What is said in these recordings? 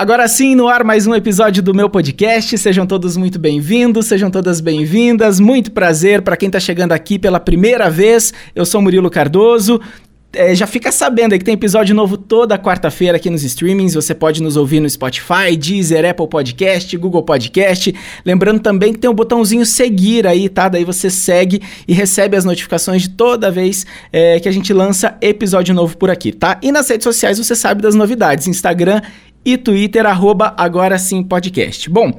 Agora sim, no ar mais um episódio do meu podcast. Sejam todos muito bem-vindos, sejam todas bem-vindas. Muito prazer para quem está chegando aqui pela primeira vez. Eu sou Murilo Cardoso. É, já fica sabendo que tem episódio novo toda quarta-feira aqui nos streamings. Você pode nos ouvir no Spotify, Deezer, Apple Podcast, Google Podcast. Lembrando também que tem o um botãozinho seguir aí, tá? Daí você segue e recebe as notificações de toda vez é, que a gente lança episódio novo por aqui, tá? E nas redes sociais você sabe das novidades: Instagram e Twitter, arroba agora sim podcast. Bom,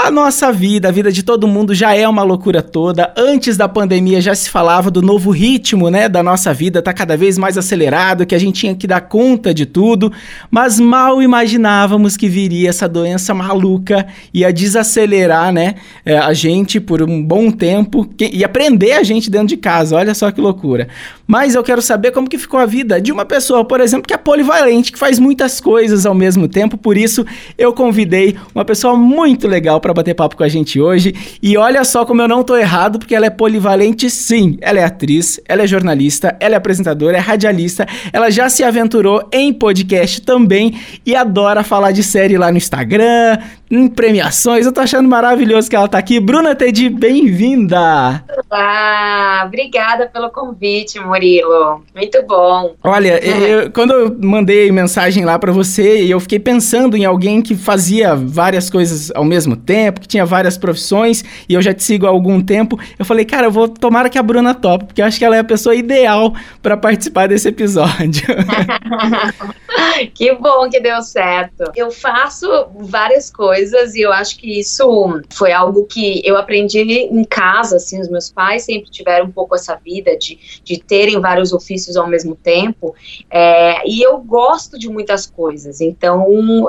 a nossa vida, a vida de todo mundo já é uma loucura toda. Antes da pandemia já se falava do novo ritmo, né, da nossa vida, tá cada vez mais acelerado, que a gente tinha que dar conta de tudo, mas mal imaginávamos que viria essa doença maluca ia desacelerar, né, é, a gente por um bom tempo e aprender a gente dentro de casa. Olha só que loucura. Mas eu quero saber como que ficou a vida de uma pessoa, por exemplo, que é polivalente, que faz muitas coisas ao mesmo tempo. Por isso, eu convidei uma pessoa muito legal para bater papo com a gente hoje. E olha só como eu não tô errado, porque ela é polivalente sim. Ela é atriz, ela é jornalista, ela é apresentadora, é radialista, ela já se aventurou em podcast também e adora falar de série lá no Instagram, em premiações. Eu tô achando maravilhoso que ela tá aqui. Bruna Tedi, bem-vinda! Olá, obrigada pelo convite, Murilo. Muito bom. Olha, eu, quando eu mandei mensagem lá para você, eu fiquei pensando em alguém que fazia várias coisas ao mesmo tempo que tinha várias profissões, e eu já te sigo há algum tempo. Eu falei, cara, eu vou tomara que a Bruna tope, porque eu acho que ela é a pessoa ideal para participar desse episódio. que bom que deu certo. Eu faço várias coisas e eu acho que isso foi algo que eu aprendi em casa, assim, os meus pais sempre tiveram um pouco essa vida de, de terem vários ofícios ao mesmo tempo, é, e eu gosto de muitas coisas, então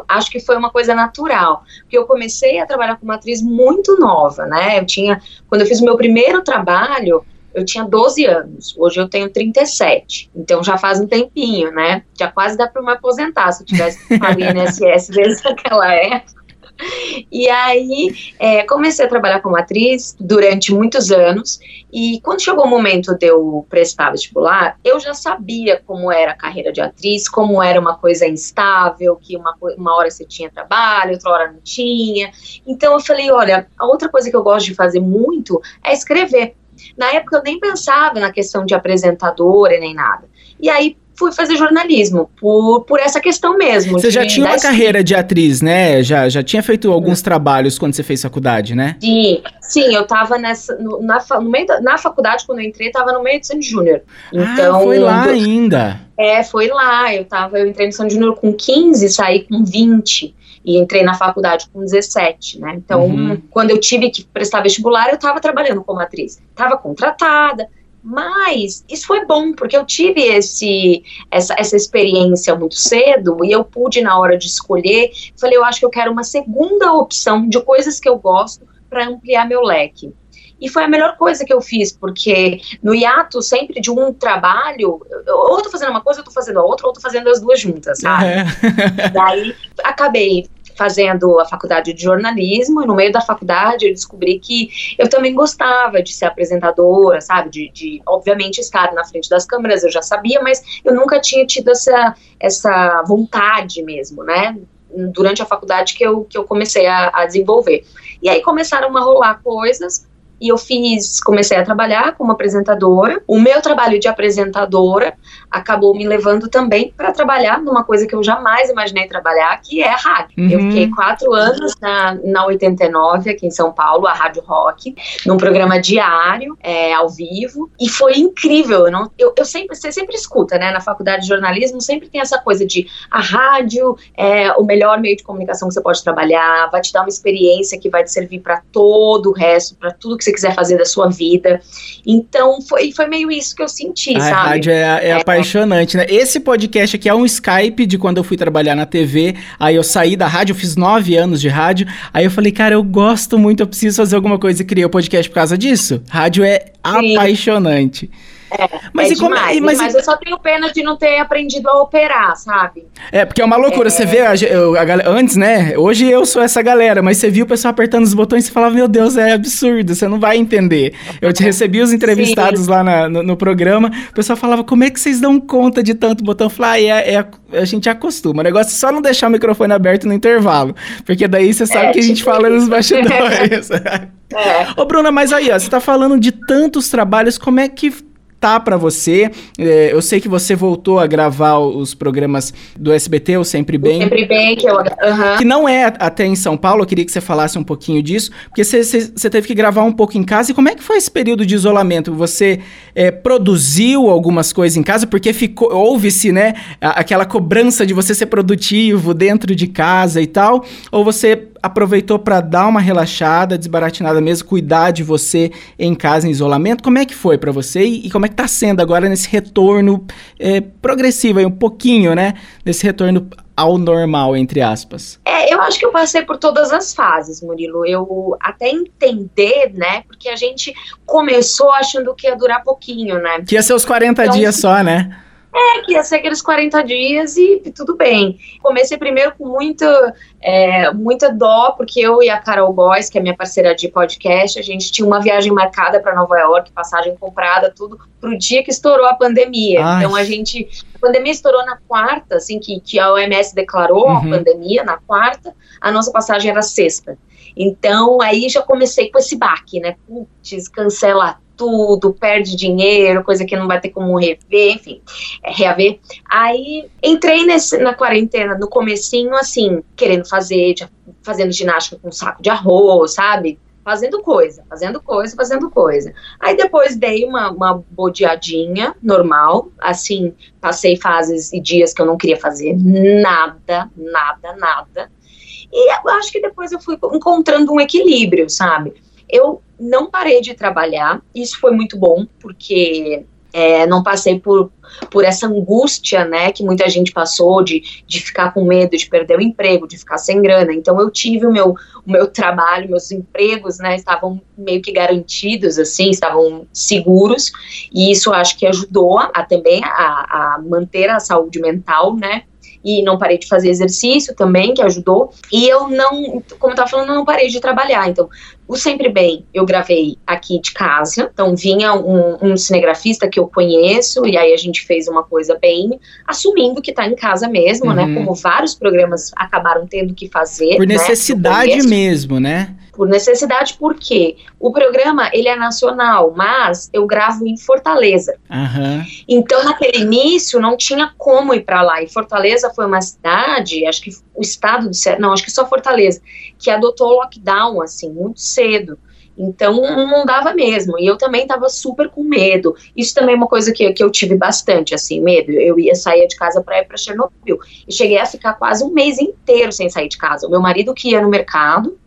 acho que foi uma coisa natural, porque eu comecei a trabalhar com uma atriz muito nova, né? Eu tinha, quando eu fiz o meu primeiro trabalho, eu tinha 12 anos, hoje eu tenho 37, então já faz um tempinho, né? Já quase dá para me aposentar se eu tivesse ali INSS desde aquela época. E aí é, comecei a trabalhar como atriz durante muitos anos e quando chegou o momento de eu prestar vestibular, eu já sabia como era a carreira de atriz, como era uma coisa instável, que uma, uma hora você tinha trabalho, outra hora não tinha. Então eu falei, olha, a outra coisa que eu gosto de fazer muito é escrever. Na época eu nem pensava na questão de apresentadora nem nada. E aí fui fazer jornalismo, por, por essa questão mesmo. Você já tinha uma carreira de atriz, né? Já, já tinha feito alguns trabalhos quando você fez faculdade, né? Sim, sim, eu tava nessa, no, na, no meio da, na faculdade, quando eu entrei, tava no meio de Sandy Júnior. Então, ah, foi lá do, ainda. É, foi lá, eu tava, eu entrei no Sandy Júnior com 15, saí com 20 e entrei na faculdade com 17, né? Então, uhum. quando eu tive que prestar vestibular, eu estava trabalhando como atriz. Estava contratada, mas isso foi bom, porque eu tive esse, essa, essa experiência muito cedo e eu pude, na hora de escolher, falei, eu acho que eu quero uma segunda opção de coisas que eu gosto para ampliar meu leque. E foi a melhor coisa que eu fiz, porque no hiato sempre de um trabalho, ou eu tô fazendo uma coisa, eu tô fazendo a outra, ou eu tô fazendo as duas juntas, sabe? É. Daí acabei fazendo a faculdade de jornalismo, e no meio da faculdade eu descobri que eu também gostava de ser apresentadora, sabe? De, de obviamente, estar na frente das câmeras, eu já sabia, mas eu nunca tinha tido essa, essa vontade mesmo, né? Durante a faculdade que eu, que eu comecei a, a desenvolver. E aí começaram a rolar coisas, e eu fiz, comecei a trabalhar como apresentadora. O meu trabalho de apresentadora acabou me levando também para trabalhar numa coisa que eu jamais imaginei trabalhar, que é a rádio. Uhum. Eu fiquei quatro anos na, na 89, aqui em São Paulo, a Rádio Rock, num programa diário, é, ao vivo, e foi incrível. Eu, não, eu, eu, sempre, você sempre escuta, né, na faculdade de jornalismo, sempre tem essa coisa de a rádio é o melhor meio de comunicação que você pode trabalhar, vai te dar uma experiência que vai te servir para todo o resto, para tudo que você quiser fazer da sua vida. Então, foi, foi meio isso que eu senti, a sabe? A rádio é, é, é apaixonante, né? Esse podcast aqui é um Skype de quando eu fui trabalhar na TV. Aí eu saí da rádio, eu fiz nove anos de rádio. Aí eu falei, cara, eu gosto muito, eu preciso fazer alguma coisa e criei o podcast por causa disso. Rádio é Sim. apaixonante. É, mas, é demais, como, mas, mas eu só tenho pena de não ter aprendido a operar, sabe? É, porque é uma loucura. É... Você vê a, a, a, antes, né? Hoje eu sou essa galera, mas você viu o pessoal apertando os botões e falava, meu Deus, é absurdo, você não vai entender. Eu te recebi os entrevistados Sim. lá na, no, no, programa, o pessoal falava, como é que vocês dão conta de tanto botão? Eu falei, ah, é, é, a gente acostuma. O negócio é só não deixar o microfone aberto no intervalo, porque daí você sabe é, que a gente tipo fala nos bastidores. é. Ô, Bruna, mas aí, ó, você tá falando de tantos trabalhos, como é que tá para você. É, eu sei que você voltou a gravar os programas do SBT, o Sempre Bem. Sempre Bem, que eu... Uhum. Que não é até em São Paulo, eu queria que você falasse um pouquinho disso, porque você, você teve que gravar um pouco em casa. E como é que foi esse período de isolamento? Você é, produziu algumas coisas em casa? Porque ficou houve-se, né, aquela cobrança de você ser produtivo dentro de casa e tal? Ou você aproveitou para dar uma relaxada, desbaratinada mesmo, cuidar de você em casa, em isolamento. Como é que foi para você e, e, como é que tá sendo agora nesse retorno é, progressivo, aí, um pouquinho, né? Nesse retorno ao normal, entre aspas? É, eu acho que eu passei por todas as fases, Murilo. Eu até entender, né? Porque a gente começou achando que ia durar pouquinho, né? Que ia ser os 40 então, dias só, né? É, que ia ser aqueles 40 dias e, e tudo bem. Comecei primeiro com muita, é, muita dó, porque eu e a Carol Góes, que é minha parceira de podcast, a gente tinha uma viagem marcada para Nova York, passagem comprada, tudo, pro dia que estourou a pandemia. Ai. Então a gente. A pandemia estourou na quarta, assim, que, que a OMS declarou uhum. a pandemia na quarta, a nossa passagem era sexta. Então aí já comecei com esse baque, né? Putz, cancela tudo, perde dinheiro, coisa que não vai ter como rever, enfim, é, reaver. Aí entrei nesse, na quarentena no comecinho, assim, querendo fazer, fazendo ginástica com saco de arroz, sabe? Fazendo coisa, fazendo coisa, fazendo coisa. Aí depois dei uma, uma bodeadinha normal, assim, passei fases e dias que eu não queria fazer nada, nada, nada. E eu acho que depois eu fui encontrando um equilíbrio, sabe? Eu não parei de trabalhar, isso foi muito bom, porque é, não passei por, por essa angústia, né, que muita gente passou de, de ficar com medo de perder o emprego, de ficar sem grana. Então eu tive o meu, o meu trabalho, meus empregos, né, estavam meio que garantidos, assim, estavam seguros, e isso acho que ajudou a, também a, a manter a saúde mental, né, e não parei de fazer exercício também, que ajudou. E eu não, como eu tava falando, não parei de trabalhar. Então, o Sempre Bem eu gravei aqui de casa. Então, vinha um, um cinegrafista que eu conheço, e aí a gente fez uma coisa bem assumindo que tá em casa mesmo, né? uhum. né? Como vários programas acabaram tendo que fazer. Por né, necessidade né, mesmo, né? Por necessidade, porque o programa ele é nacional, mas eu gravo em Fortaleza. Uhum. Então, naquele início, não tinha como ir para lá. E Fortaleza foi uma cidade, acho que o estado de não, acho que só Fortaleza, que adotou lockdown assim muito cedo. Então não dava mesmo. E eu também estava super com medo. Isso também é uma coisa que, que eu tive bastante, assim, medo. Eu ia sair de casa para ir para Chernobyl. E cheguei a ficar quase um mês inteiro sem sair de casa. O meu marido que ia no mercado,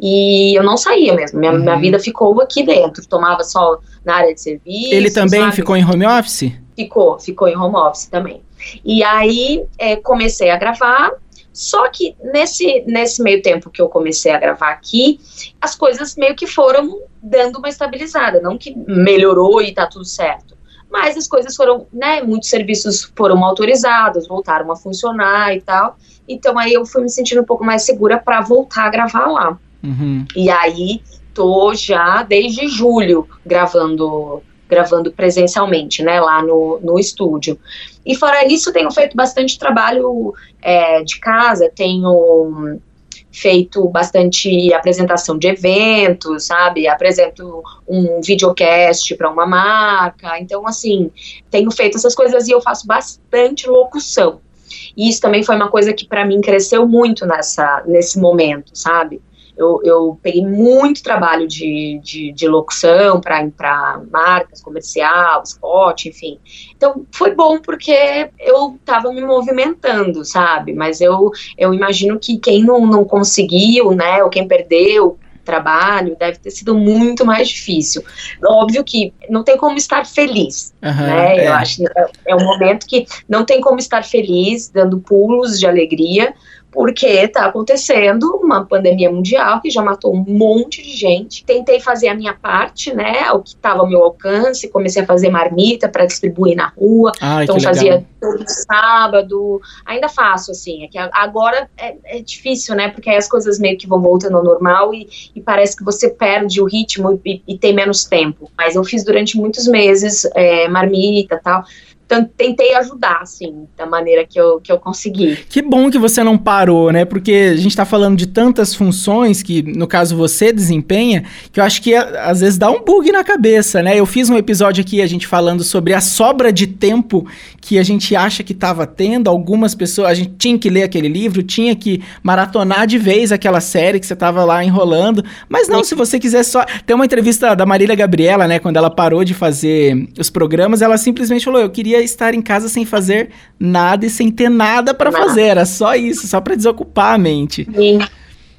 e eu não saía mesmo. Minha, uhum. minha vida ficou aqui dentro. Tomava só na área de serviço. Ele também sabe? ficou em home office? Ficou, ficou em home office também. E aí é, comecei a gravar. Só que nesse, nesse meio tempo que eu comecei a gravar aqui, as coisas meio que foram dando uma estabilizada. Não que melhorou e tá tudo certo. Mas as coisas foram, né? Muitos serviços foram autorizados, voltaram a funcionar e tal. Então aí eu fui me sentindo um pouco mais segura para voltar a gravar lá. Uhum. E aí tô já desde julho gravando gravando presencialmente, né, lá no, no estúdio. E fora isso, tenho feito bastante trabalho é, de casa, tenho feito bastante apresentação de eventos, sabe? Apresento um videocast para uma marca. Então, assim, tenho feito essas coisas e eu faço bastante locução. E isso também foi uma coisa que para mim cresceu muito nessa, nesse momento, sabe? Eu, eu peguei muito trabalho de, de, de locução para marcas, comercial, spot, enfim. Então, foi bom porque eu estava me movimentando, sabe? Mas eu, eu imagino que quem não, não conseguiu, né, ou quem perdeu, trabalho deve ter sido muito mais difícil. Óbvio que não tem como estar feliz, uhum, né? É. Eu acho é, é um momento que não tem como estar feliz, dando pulos de alegria, porque está acontecendo uma pandemia mundial que já matou um monte de gente. Tentei fazer a minha parte, né, o que estava ao meu alcance, comecei a fazer marmita para distribuir na rua, Ai, então fazia todo sábado, ainda faço assim, é que agora é, é, difícil, né, porque aí as coisas meio que vão voltando ao normal e, e parece que você perde o ritmo e, e, tem menos tempo, mas eu fiz durante muitos meses é, marmita e tal, tentei ajudar, assim, da maneira que eu, que eu consegui. Que bom que você não parou, né? Porque a gente tá falando de tantas funções que, no caso, você desempenha, que eu acho que às vezes dá um bug na cabeça, né? Eu fiz um episódio aqui, a gente falando sobre a sobra de tempo que a gente acha que tava tendo. Algumas pessoas, a gente tinha que ler aquele livro, tinha que maratonar de vez aquela série que você tava lá enrolando. Mas não, se você quiser só. Tem uma entrevista da Marília Gabriela, né? Quando ela parou de fazer os programas, ela simplesmente falou: Eu queria estar em casa sem fazer nada e sem ter nada para fazer. Era só isso, só para desocupar a mente. Sim.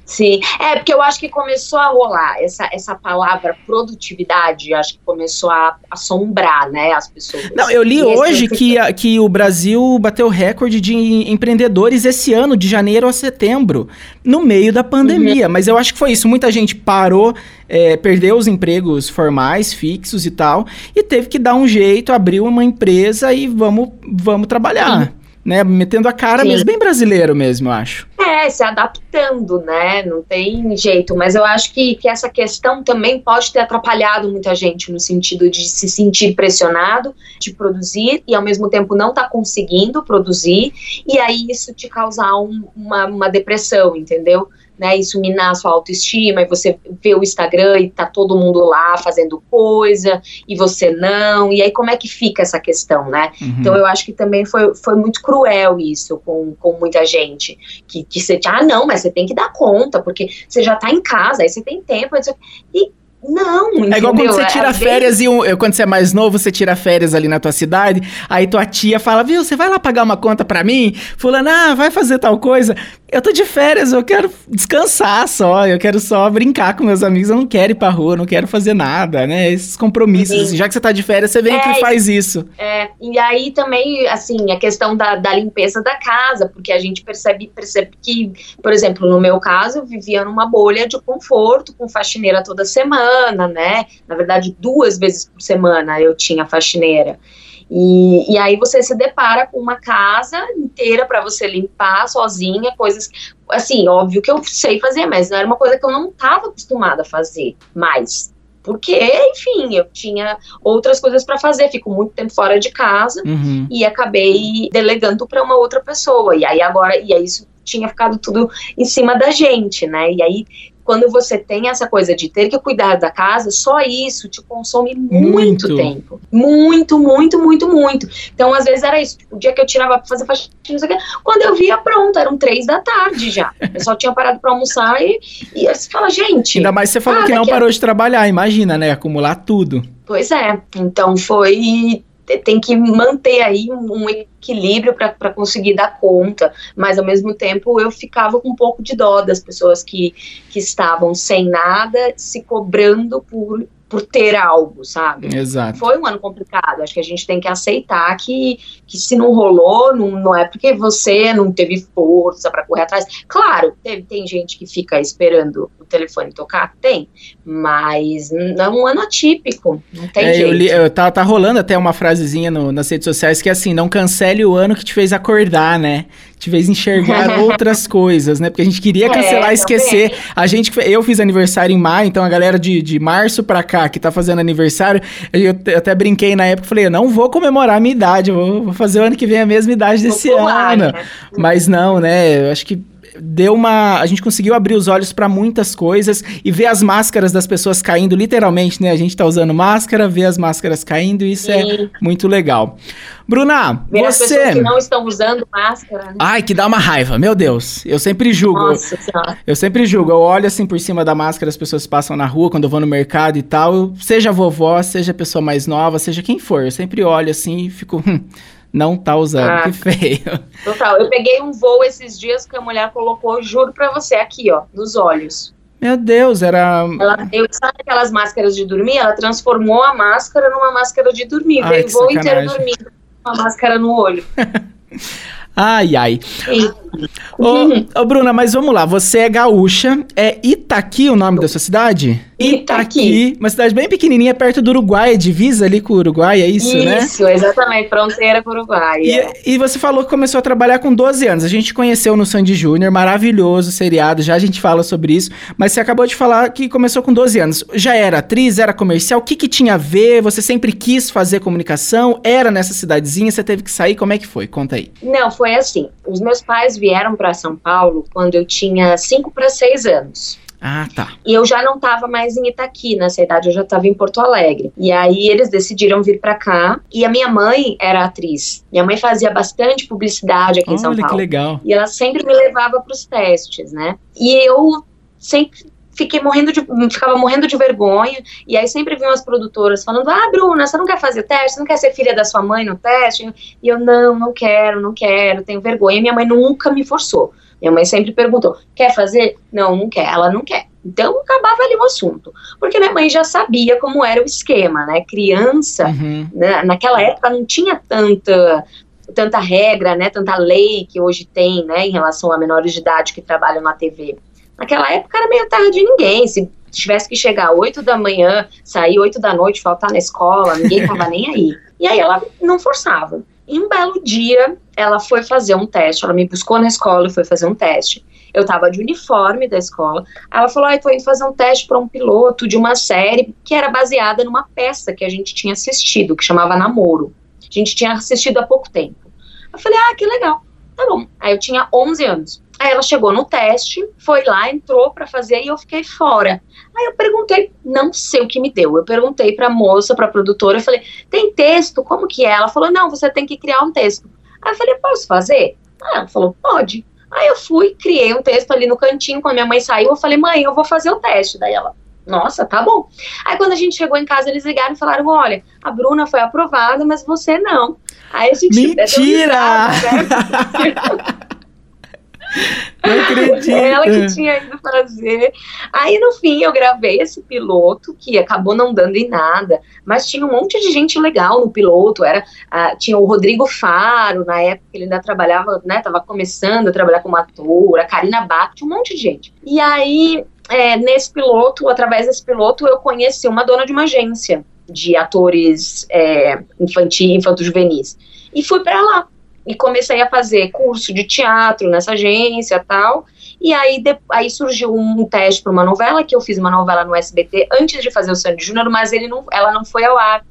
Sim, é porque eu acho que começou a rolar essa, essa palavra produtividade, acho que começou a assombrar, né, as pessoas. Não, eu li e hoje que, a, que o Brasil bateu recorde de empreendedores esse ano, de janeiro a setembro, no meio da pandemia. Uhum. Mas eu acho que foi isso, muita gente parou, é, perdeu os empregos formais, fixos e tal, e teve que dar um jeito, abrir uma empresa e vamos, vamos trabalhar. Sim né? Metendo a cara, mas bem brasileiro mesmo, eu acho. É, se adaptando, né? Não tem jeito. Mas eu acho que, que essa questão também pode ter atrapalhado muita gente no sentido de se sentir pressionado de produzir e ao mesmo tempo não estar tá conseguindo produzir, e aí isso te causar um, uma, uma depressão, entendeu? Né, isso minar a sua autoestima, e você vê o Instagram e tá todo mundo lá fazendo coisa, e você não, e aí como é que fica essa questão, né? Uhum. Então eu acho que também foi, foi muito cruel isso com, com muita gente, que, que você, ah não, mas você tem que dar conta, porque você já tá em casa, aí você tem tempo, e não, entendeu? É igual quando você tira férias e um, quando você é mais novo, você tira férias ali na tua cidade, aí tua tia fala, viu, você vai lá pagar uma conta pra mim? Fulano, ah, vai fazer tal coisa. Eu tô de férias, eu quero descansar só, eu quero só brincar com meus amigos, eu não quero ir pra rua, não quero fazer nada, né? Esses compromissos, assim, já que você tá de férias, você vem é, aqui e faz isso. É, e aí também, assim, a questão da, da limpeza da casa, porque a gente percebe, percebe que, por exemplo, no meu caso, eu vivia numa bolha de conforto, com faxineira toda semana, né? Na verdade, duas vezes por semana eu tinha faxineira. E, e aí você se depara com uma casa inteira para você limpar sozinha, coisas assim, óbvio que eu sei fazer, mas não era uma coisa que eu não estava acostumada a fazer mais. Porque, enfim, eu tinha outras coisas para fazer, fico muito tempo fora de casa uhum. e acabei delegando para uma outra pessoa. E aí agora, e aí isso tinha ficado tudo em cima da gente, né? E aí quando você tem essa coisa de ter que cuidar da casa, só isso te consome muito, muito, tempo. Muito, muito, muito, muito. Então, às vezes era isso. Tipo, o dia que eu tirava pra fazer faxina, quando eu via, pronto, eram três da tarde já. Eu só tinha parado pra almoçar e, e você fala, gente. Ainda mais você falou ah, que não parou a... de trabalhar, imagina, né? Acumular tudo. Pois é. Então foi tem que manter aí um, equilíbrio para conseguir dar conta, mas ao mesmo tempo eu ficava com um pouco de dó das pessoas que, que estavam sem nada, se cobrando por por ter algo, sabe? Exato. Foi um ano complicado. Acho que a gente tem que aceitar que, que se não rolou, não, não é porque você não teve força para correr atrás. Claro, teve, tem gente que fica esperando o telefone tocar, tem, mas não é um ano atípico, não tem é, jeito. Eu li, eu, tá, tá rolando até uma frasezinha no, nas redes sociais que é assim, não cancele o ano que te fez acordar, né? Te fez enxergar outras coisas, né? Porque a gente queria é, cancelar e esquecer. Também. A gente, eu fiz aniversário em maio, então a galera de, de março pra cá que tá fazendo aniversário, eu até brinquei na época, falei, eu não vou comemorar a minha idade, eu vou, vou fazer o ano que vem a mesma idade desse ano. Né? Mas não, né? Eu acho que deu uma. A gente conseguiu abrir os olhos para muitas coisas e ver as máscaras das pessoas caindo, literalmente, né? A gente tá usando máscara, ver as máscaras caindo, isso é Sim. é muito legal. Bruna, ver você. As pessoas que não estão usando máscara. Né? Ai, que dá uma raiva, meu Deus. Eu sempre julgo. Nossa senhora. Eu sempre julgo. Eu olho assim por cima da máscara, as pessoas passam na rua quando eu vou no mercado e tal. seja vovó, seja pessoa mais nova, seja quem for. Eu sempre olho assim e fico. Hum, não tá usando, ah, que feio. Total, eu peguei um voo esses dias que a mulher colocou, juro pra você, aqui, ó, nos olhos. Meu Deus, era. Ela deu, sabe aquelas máscaras de dormir? Ela transformou a máscara numa máscara de dormir. Ai, Veio voo inteiro dormindo com a máscara no olho. Ai, ai. Ô, ô, Bruna, mas vamos lá. Você é gaúcha. É Itaqui o nome da sua cidade? Itaqui. Uma cidade bem pequenininha, perto do Uruguai. divisa ali com o Uruguai, é isso, isso né? Isso, exatamente. Fronteira com o Uruguai. E, é. e, você falou que começou a trabalhar com 12 anos. A gente conheceu no Sandy Júnior. Maravilhoso seriado. Já a gente fala sobre isso. Mas você acabou de falar que começou com 12 anos. Já era atriz? Era comercial? O que, que tinha a ver? Você sempre quis fazer comunicação? Era nessa cidadezinha? Você teve que sair? Como é que foi? Conta aí. Não, foi assim. Os meus pais vieram para São Paulo quando eu tinha 5 para 6 anos. Ah, tá. E eu já não estava mais em Itaqui, nessa idade eu já estava em Porto Alegre. E aí eles decidiram vir para cá. E a minha mãe era atriz. Minha mãe fazia bastante publicidade aqui Olha, em São Paulo. que legal. E ela sempre me levava para os testes, né? E eu sempre fiquei morrendo de, ficava morrendo de vergonha, e aí sempre vinham as produtoras falando, ah, Bruna, você não quer fazer teste? Você não quer ser filha da sua mãe no teste? E eu, não, não quero, não quero, tenho vergonha. E minha mãe nunca me forçou. Minha mãe sempre perguntou, quer fazer? Não, não quer, ela não quer. Então acabava ali o assunto. Porque minha mãe já sabia como era o esquema, né? Criança, Uhum. né, naquela época não tinha tanta tanta regra, né, tanta lei que hoje tem, né, em relação a menores de idade que trabalham na TV. Naquela época era meio terra de ninguém, se tivesse que chegar 8 da manhã, sair 8 da noite, faltar na escola, ninguém tava nem aí. E aí ela não forçava. E um belo dia, ela foi fazer um teste, ela me buscou na escola e foi fazer um teste. Eu tava de uniforme da escola. Ela falou: ah, eu tô indo fazer um teste para um piloto de uma série que era baseada numa peça que a gente tinha assistido, que chamava Namoro. A gente tinha assistido há pouco tempo. Eu falei: ah, que legal. Tá bom. Aí eu tinha 11 anos. Aí ela chegou no teste, foi lá, entrou para fazer e eu fiquei fora. Aí eu perguntei, não sei o que me deu. Eu perguntei para moça, para produtora, eu falei: "Tem texto? Como que é?" Ela falou: "Não, você tem que criar um texto". Aí eu falei: "Posso fazer?" Aí ela falou: "Pode". Aí eu fui, criei um texto ali no cantinho, quando minha mãe saiu, eu falei: "Mãe, eu vou fazer o teste". Daí ela: nossa, tá bom. Aí quando a gente chegou em casa, eles ligaram e falaram: olha, a Bruna foi aprovada, mas você não. Aí a gente Mentira! Acredito. Ela que tinha ido fazer. Aí no fim eu gravei esse piloto que acabou não dando em nada, mas tinha um monte de gente legal no piloto. Era uh, tinha o Rodrigo Faro na época ele ainda trabalhava, né? Tava começando a trabalhar como ator, a Karina Bach, tinha um monte de gente. E aí é, nesse piloto, através desse piloto, eu conheci uma dona de uma agência de atores é, infantil, infanto-juvenis. E fui para lá. E comecei a fazer curso de teatro nessa agência tal. E aí, de, aí surgiu um teste para uma novela, que eu fiz uma novela no SBT antes de fazer o Sandy Júnior, mas ele não, ela não foi ao ar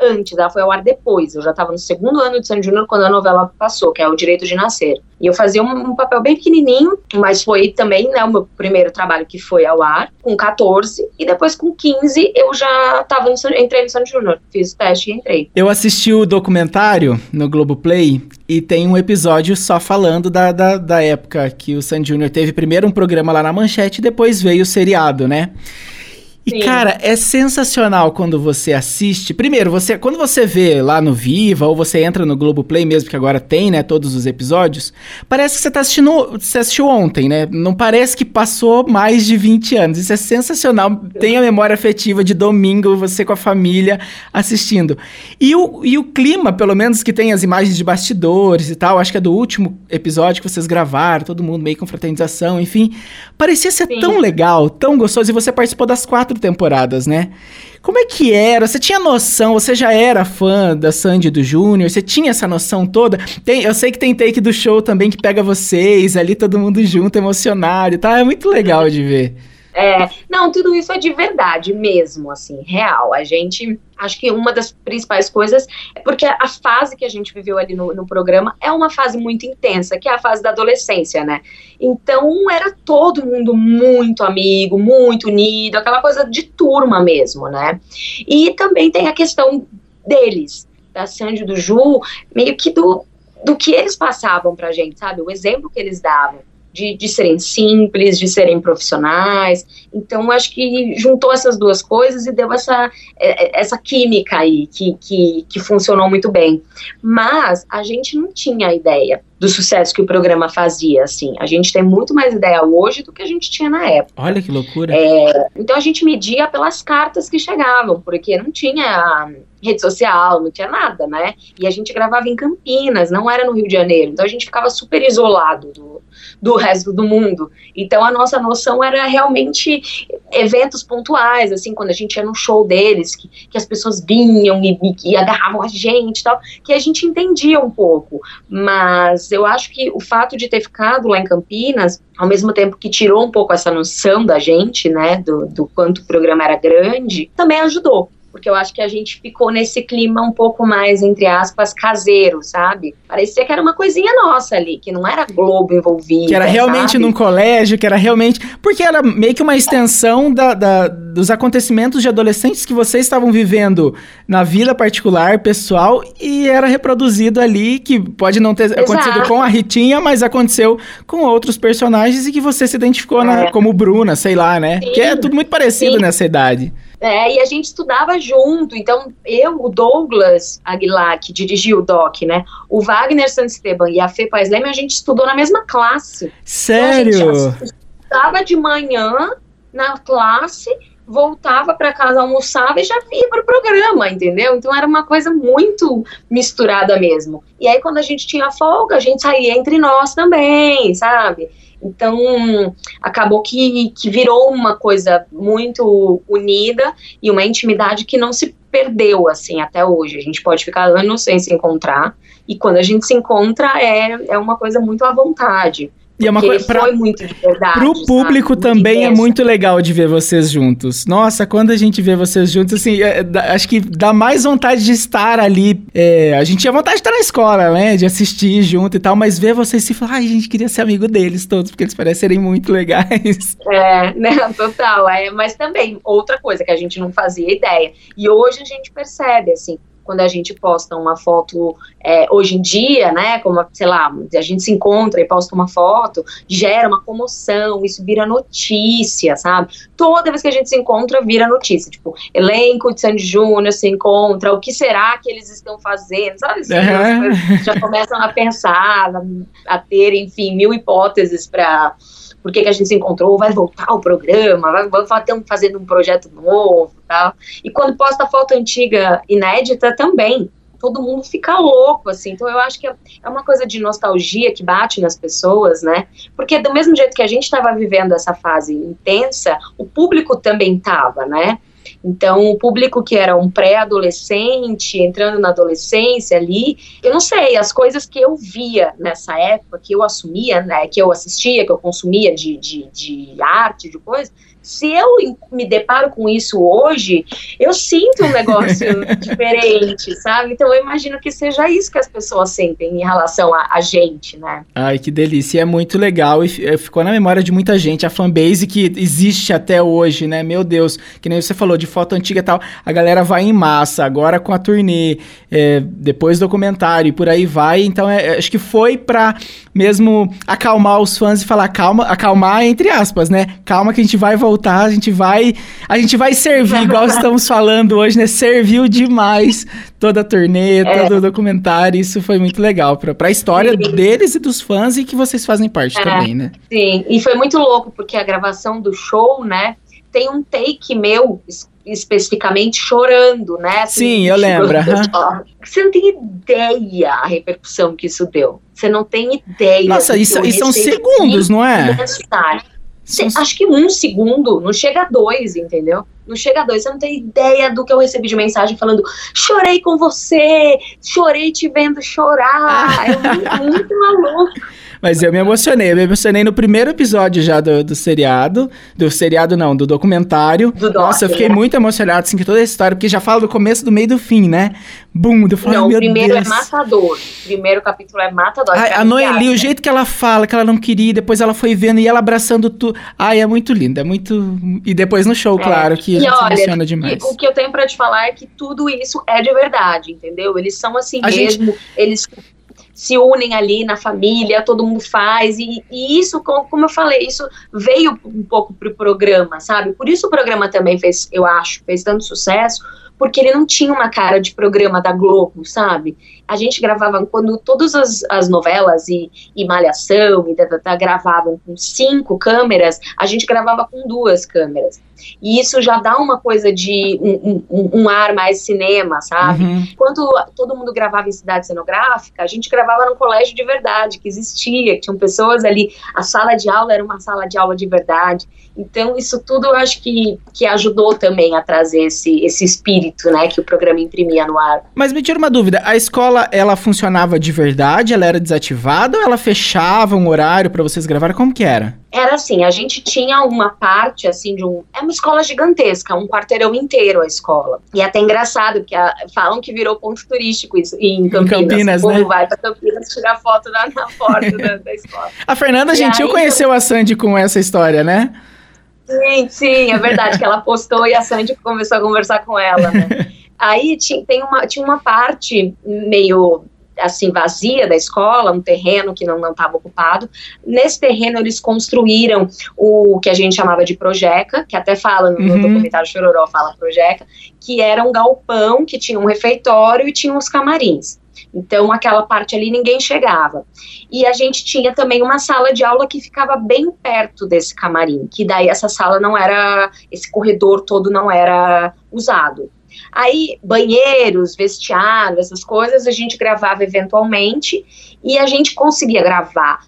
antes, ela foi ao ar depois. Eu já estava no segundo ano de Sandy Júnior quando a novela passou, que é o Direito de Nascer. E eu fazia um, um, papel bem pequenininho, mas foi também né, o meu primeiro trabalho que foi ao ar, com 14, e depois com 15 eu já tava no, entrei no Sandy Júnior, fiz o teste e entrei. Eu assisti o documentário no Globoplay e tem um episódio só falando da, da, da época que o Sandy Júnior teve primeiro um programa lá na Manchete e depois veio o seriado, né? E, cara, é sensacional quando você assiste. Primeiro, você quando você vê lá no Viva, ou você entra no Globoplay mesmo, que agora tem, né, todos os episódios, parece que você tá assistindo. Você assistiu ontem, né? Não parece que passou mais de 20 anos. Isso é sensacional. Tem a memória afetiva de domingo, você com a família assistindo. E o, e o clima, pelo menos, que tem as imagens de bastidores e tal, acho que é do último episódio que vocês gravaram, todo mundo meio com fraternização, enfim. Parecia ser Sim. tão legal, tão gostoso. E você participou das quatro temporadas, né? Como é que era? Você tinha noção? Você já era fã da Sandy do Júnior? Você tinha essa noção toda? Tem, eu sei que tem take do show também que pega vocês ali, todo mundo junto, emocionado, tá? É muito legal de ver. É, não, tudo isso é de verdade mesmo, assim, real. A gente, acho que uma das principais coisas é porque a fase que a gente viveu ali no, no programa é uma fase muito intensa, que é a fase da adolescência, né? Então era todo mundo muito amigo, muito unido, aquela coisa de turma mesmo, né? E também tem a questão deles, da Sandy do Ju, meio que do, do que eles passavam pra gente, sabe? O exemplo que eles davam de, de serem simples, de serem profissionais. Então, acho que juntou essas duas coisas e deu essa, é, é, essa química aí que, que, que funcionou muito bem. Mas a gente não tinha ideia do sucesso que o programa fazia, assim. A gente tem muito mais ideia hoje do que a gente tinha na época. Olha que loucura. É, então a gente media pelas cartas que chegavam, porque não tinha rede social, não tinha nada, né? E a gente gravava em Campinas, não era no Rio de Janeiro. Então a gente ficava super isolado do, do resto do mundo. Então a nossa noção era realmente eventos pontuais, assim, quando a gente ia no show deles, que, que as pessoas vinham e, e, e agarravam a gente e tal, que a gente entendia um pouco. Mas eu acho que o fato de ter ficado lá em Campinas, ao mesmo tempo que tirou um pouco essa noção da gente, né, do, do quanto o programa era grande, também ajudou porque eu acho que a gente ficou nesse clima um pouco mais, entre aspas, caseiro, sabe? Parecia que era uma coisinha nossa ali, que não era Globo envolvido. Que era realmente sabe? num colégio, que era realmente. Porque era meio que uma extensão da, da, dos acontecimentos de adolescentes que vocês estavam vivendo na vida particular, pessoal, e era reproduzido ali, que pode não ter Exato. acontecido com a Ritinha, mas aconteceu com outros personagens e que você se identificou é. na, como Bruna, sei lá, né? Sim. Que é tudo muito parecido Sim. nessa idade. É, e a gente estudava junto. Então, eu, o Douglas Aguilar, que dirigiu o DOC, né? O Wagner Santisteban e a Fê Paes Leme, a gente estudou na mesma classe. Sério? Então, a gente estudava de manhã na classe, voltava para casa, almoçava e já ia para o programa, entendeu? Então era uma coisa muito misturada mesmo. E aí, quando a gente tinha folga, a gente saía entre nós também, sabe? Então, acabou que, que virou uma coisa muito unida e uma intimidade que não se perdeu, assim, até hoje. A gente pode ficar anos sem se encontrar, e quando a gente se encontra, é, é uma coisa muito à vontade. E é uma coisa pra, foi muito de verdade. Pro público sabe? também é muito legal de ver vocês juntos. Nossa, quando a gente vê vocês juntos, assim, é, é, acho que dá mais vontade de estar ali. É, a gente tinha vontade de estar na escola, né? De assistir junto e tal, mas ver vocês se falar, ai, a gente queria ser amigo deles todos, porque eles parecerem muito legais. É, né, total. É, mas também, outra coisa que a gente não fazia ideia. E hoje a gente percebe, assim, quando a gente posta uma foto é, hoje em dia, né, como, sei lá, a gente se encontra e posta uma foto, gera uma comoção, isso vira notícia, sabe? Toda vez que a gente se encontra, vira notícia, tipo, elenco de Sandy Júnior se encontra, o que será que eles estão fazendo, sabe? Uhum. Já começam a pensar, a ter, enfim, mil hipóteses para por que, que a gente se encontrou, vai voltar o programa, vai, vamos fazendo um projeto novo tal. E quando posta foto antiga inédita também, todo mundo fica louco, assim. Então eu acho que é, é uma coisa de nostalgia que bate nas pessoas, né? Porque do mesmo jeito que a gente estava vivendo essa fase intensa, o público também estava, né? Então, o público que era um pré-adolescente, entrando na adolescência ali, eu não sei, as coisas que eu via nessa época, que eu assumia, né, que eu assistia, que eu consumia de, de, de arte, de coisa, se eu me deparo com isso hoje, eu sinto um negócio diferente, sabe? Então eu imagino que seja isso que as pessoas sentem em relação a, a gente, né? Ai, que delícia. É muito legal e eh, ficou na memória de muita gente. A fanbase que existe até hoje, né? Meu Deus, que nem você falou de foto antiga e tal, a galera vai em massa, agora com a turnê, é, depois documentário e por aí vai. Então é, acho que foi pra mesmo acalmar os fãs e falar calma, acalmar entre aspas, né? Calma que a gente vai voltar voltar, a gente vai, a gente vai servir, igual estamos falando hoje, né? Serviu demais toda a turnê, é. todo o documentário, isso foi muito legal para a história sim. deles e dos fãs e que vocês fazem parte é, também, né? Sim, e foi muito louco porque a gravação do show, né, tem um take meu especificamente chorando, né? Assim, Sim, eu lembro. Uhum. Você não tem ideia a repercussão que isso deu. Você não tem ideia. Nossa, isso, isso são segundos, não é? Acho que um segundo, não chega a dois, entendeu? Não chega a dois. Você não tem ideia do que eu recebi de mensagem falando: chorei com você, chorei te vendo chorar. é muito, muito maluco. Mas eu me emocionei, eu me emocionei no primeiro episódio já do, do seriado. Do seriado, não, do documentário. Do Nossa, eu fiquei né? muito emocionado, assim, que toda a história, porque já fala do começo, do meio e do fim, né? Bum, eu falei, não, meu o primeiro é Deus. é matador. O primeiro capítulo é matador. Ai, a Noeli, o jeito que ela fala, que ela não queria, depois ela foi vendo e ela abraçando tudo. Ai, é muito lindo, é muito. E depois no show, é. claro, que e a gente olha, se emociona demais. o que eu tenho pra te falar é que tudo isso é de verdade, entendeu? Eles são assim a mesmo, gente... eles se unem ali na família, todo mundo faz, e, e isso, como eu falei, isso veio um pouco pro programa, sabe? Por isso o programa também fez, eu acho, fez tanto sucesso, porque ele não tinha uma cara de programa da Globo, sabe? A gente gravava, quando todas as, as novelas e, e Malhação e da, da, da, gravavam com cinco câmeras, a gente gravava com duas câmeras. E isso já dá uma coisa de um, um, um ar mais cinema, sabe? Uhum. Quando todo mundo gravava em cidade cenográfica, a gente gravava num colégio de verdade, que existia, que tinham pessoas ali. A sala de aula era uma sala de aula de verdade. Então, isso tudo eu acho que, que ajudou também a trazer esse, esse espírito, né, que o programa imprimia no ar. Mas me tira uma dúvida, a escola, ela funcionava de verdade? Ela era desativada ou ela fechava um horário para vocês gravarem? Como que era? Era assim, a gente tinha uma parte, assim, de um... É uma escola gigantesca, um quarteirão inteiro a escola. E é até engraçado, porque a, falam que virou ponto turístico isso, em Campinas. Em Campinas, o né? vai pra Campinas tirar foto na, na porta da, da, escola. A Fernanda e Gentil aí, conheceu a Sandy com essa história, né? Sim, sim, é verdade que ela postou e a Sandy começou a conversar com ela, né? Aí tinha, tem uma, tinha uma parte meio assim vazia da escola, um terreno que não estava ocupado. Nesse terreno eles construíram o que a gente chamava de projeca, que até fala no, uhum. documentário Chororó fala projeca, que era um galpão que tinha um refeitório e tinha uns camarins. Então, aquela parte ali ninguém chegava. E a gente tinha também uma sala de aula que ficava bem perto desse camarim, que daí essa sala não era, esse corredor todo não era usado. Aí, banheiros, vestiário, essas coisas, a gente gravava eventualmente e a gente conseguia gravar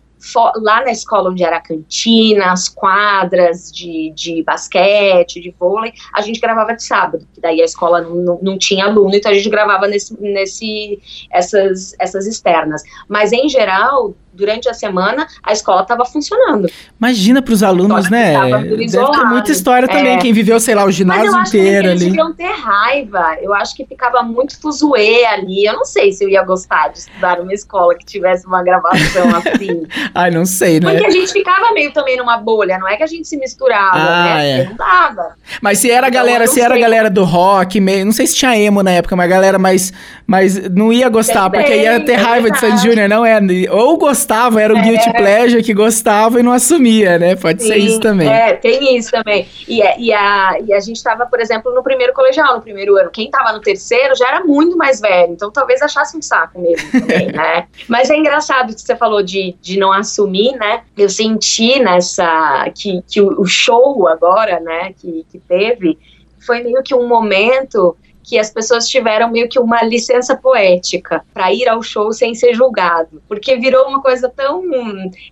lá na escola onde era cantina, as quadras de, de basquete, de vôlei, a gente gravava de sábado, que daí a escola não, não, não, tinha aluno, então a gente gravava nesse, nesse essas, essas externas. Mas em geral, durante a semana a escola estava funcionando. Imagina para os alunos, né? Deve ter muita história também, é. quem viveu, sei lá, o ginásio Mas eu inteiro acho que eles deviam ter raiva. Eu acho que ficava muito fuzuê ali. Eu não sei se eu ia gostar de estudar numa escola que tivesse uma gravação assim. Ai, não sei, né? Porque a gente ficava meio também numa bolha, não é que a gente se misturava, ah, né? É. Não dava. Mas se era então, galera, se era a galera do rock, meio, não sei se tinha emo na época, mas a galera mais, mais não ia gostar, porque ia ter é raiva é de Sandy Júnior, não é? Ou gostava, era o é. guilty pleasure que gostava e não assumia, né? Pode Sim, ser isso também. É, tem isso também. E, é, e, a, e a gente estava, por exemplo, no primeiro colegial, no primeiro ano. Quem estava no terceiro já era muito mais velho, então talvez achasse um saco mesmo também, né? Mas é engraçado que você falou de, de não assumir, né? Eu senti nessa. que, que o, o show agora, né, que, que teve, foi meio que um momento que as pessoas tiveram meio que uma licença poética para ir ao show sem ser julgado, porque virou uma coisa tão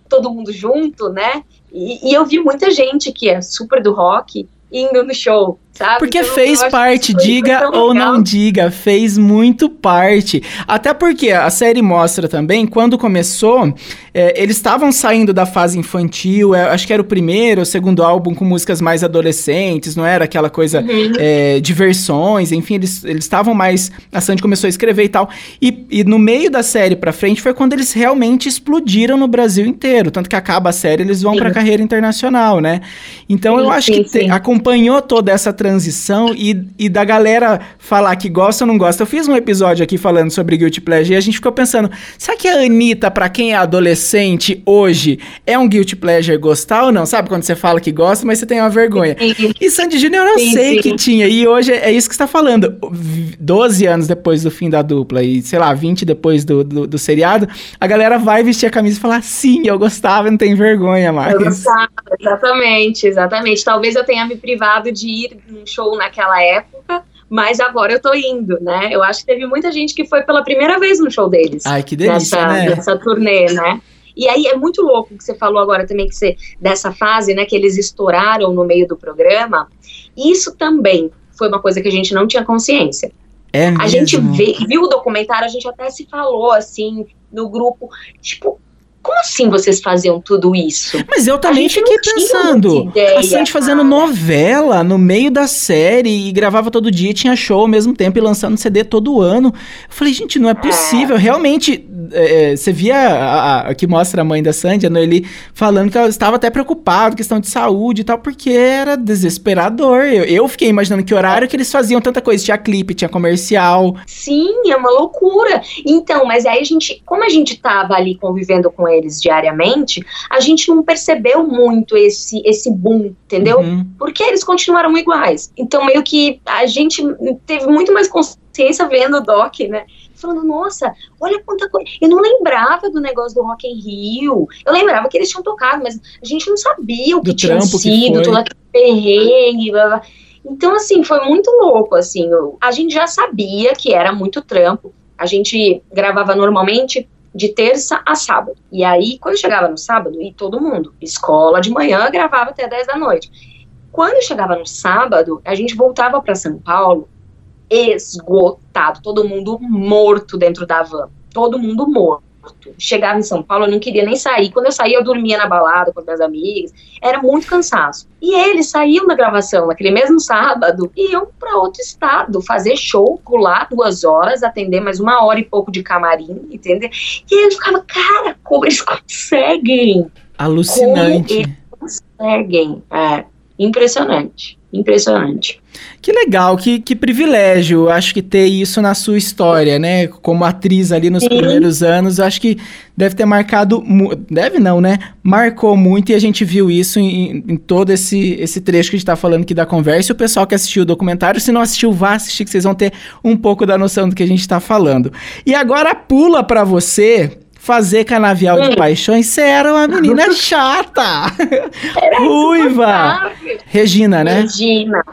todo mundo junto, né? E, e eu vi muita gente que é super do rock indo no show, sabe? Porque então, fez parte, diga ou não diga, fez muito parte. Até porque a série mostra também, quando começou, é, eles estavam saindo da fase infantil, é, acho que era o primeiro ou segundo álbum com músicas mais adolescentes, não era aquela coisa uhum. é, de versões, enfim, eles estavam mais. A Sandy começou a escrever e tal. E, e, no meio da série pra frente foi quando eles realmente explodiram no Brasil inteiro. Tanto que acaba a série, eles vão sim. pra carreira internacional, né? Então sim, eu acho sim, que te, acompanhou toda essa transição e, e da galera falar que gosta ou não gosta. Eu fiz um episódio aqui falando sobre Guilty Pleasure e a gente ficou pensando, será que a Anitta, pra quem é adolescente hoje, é um Guilty Pleasure gostar ou não? Sabe quando você fala que gosta, mas você tem uma vergonha. Sim. E Sandy Júnior eu não sim, sei sim. que tinha. E hoje é isso que você tá falando. 12 anos depois do fim da dupla e, sei lá, 20 depois do, do, do seriado, a galera vai vestir a camisa e falar, sim, eu gostava, não tem vergonha mais. Eu gostava, exatamente, exatamente. Talvez eu tenha me privado de ir num show naquela época, mas agora eu tô indo, né? Eu acho que teve muita gente que foi pela primeira vez no show deles. Ai, que delícia, nessa, né? Nessa turnê, né? E aí é muito louco que você falou agora também que você, dessa fase, né, que eles estouraram no meio do programa. Isso também foi uma coisa que a gente não tinha consciência. É mesmo? A gente vê, viu o documentário, a gente até se falou assim no grupo, tipo, como assim vocês faziam tudo isso? Mas eu também fiquei pensando, a Sandy fazendo novela no meio da série e gravava todo dia, tinha show ao mesmo tempo e lançando CD todo ano. Eu falei, gente, não é possível. É. Realmente, é, você via a, a, que mostra a mãe da Sandy, a Noeli, falando que ela estava até preocupada, questão de saúde e tal, porque era desesperador. Eu, eu fiquei imaginando que horário que eles faziam tanta coisa. Tinha clipe, tinha comercial. Sim, é uma loucura. Então, mas aí a gente, como a gente tava ali convivendo com eles diariamente, a gente não percebeu muito esse, esse boom, entendeu? Uhum. Porque eles continuaram iguais. Então, meio que a gente teve muito mais consciência vendo o Doc, né? Falando, nossa, olha quanta coisa. Eu não lembrava do negócio do Rock in Rio. Eu lembrava que eles tinham tocado, mas a gente não sabia o que do tinha sido, todo aquele perrengue, blá, blá. Então, assim, foi muito louco, assim. A gente já sabia que era muito trampo. A gente gravava normalmente de terça a sábado. E aí, quando chegava no sábado, e todo mundo, escola de manhã, gravava até 10 da noite. Quando chegava no sábado, a gente voltava para São Paulo esgotado, todo mundo morto dentro da van, todo mundo morto. Chegava em São Paulo, eu não queria nem sair. Quando eu saía, eu dormia na balada com as minhas amigas. Era muito cansaço. E eles saíam da gravação naquele mesmo sábado e iam para outro estado, fazer show, pular duas horas, atender mais uma hora e pouco de camarim, entendeu? E eles ficavam, cara, como eles conseguem? Alucinante. Como eles conseguem. É, impressionante. Impressionante. Que legal, que, que privilégio, acho que ter isso na sua história, né? Como atriz ali nos Sim. primeiros anos, acho que deve ter marcado, deve não, né? Marcou muito e a gente viu isso em, em todo esse, esse trecho que a gente tá falando aqui da conversa. E o pessoal que assistiu o documentário, se não assistiu, vá assistir que vocês vão ter um pouco da noção do que a gente tá falando. E agora pula para você fazer canavial hum. de paixões, você era uma menina chata. Era Ruiva. Regina, né? Regina.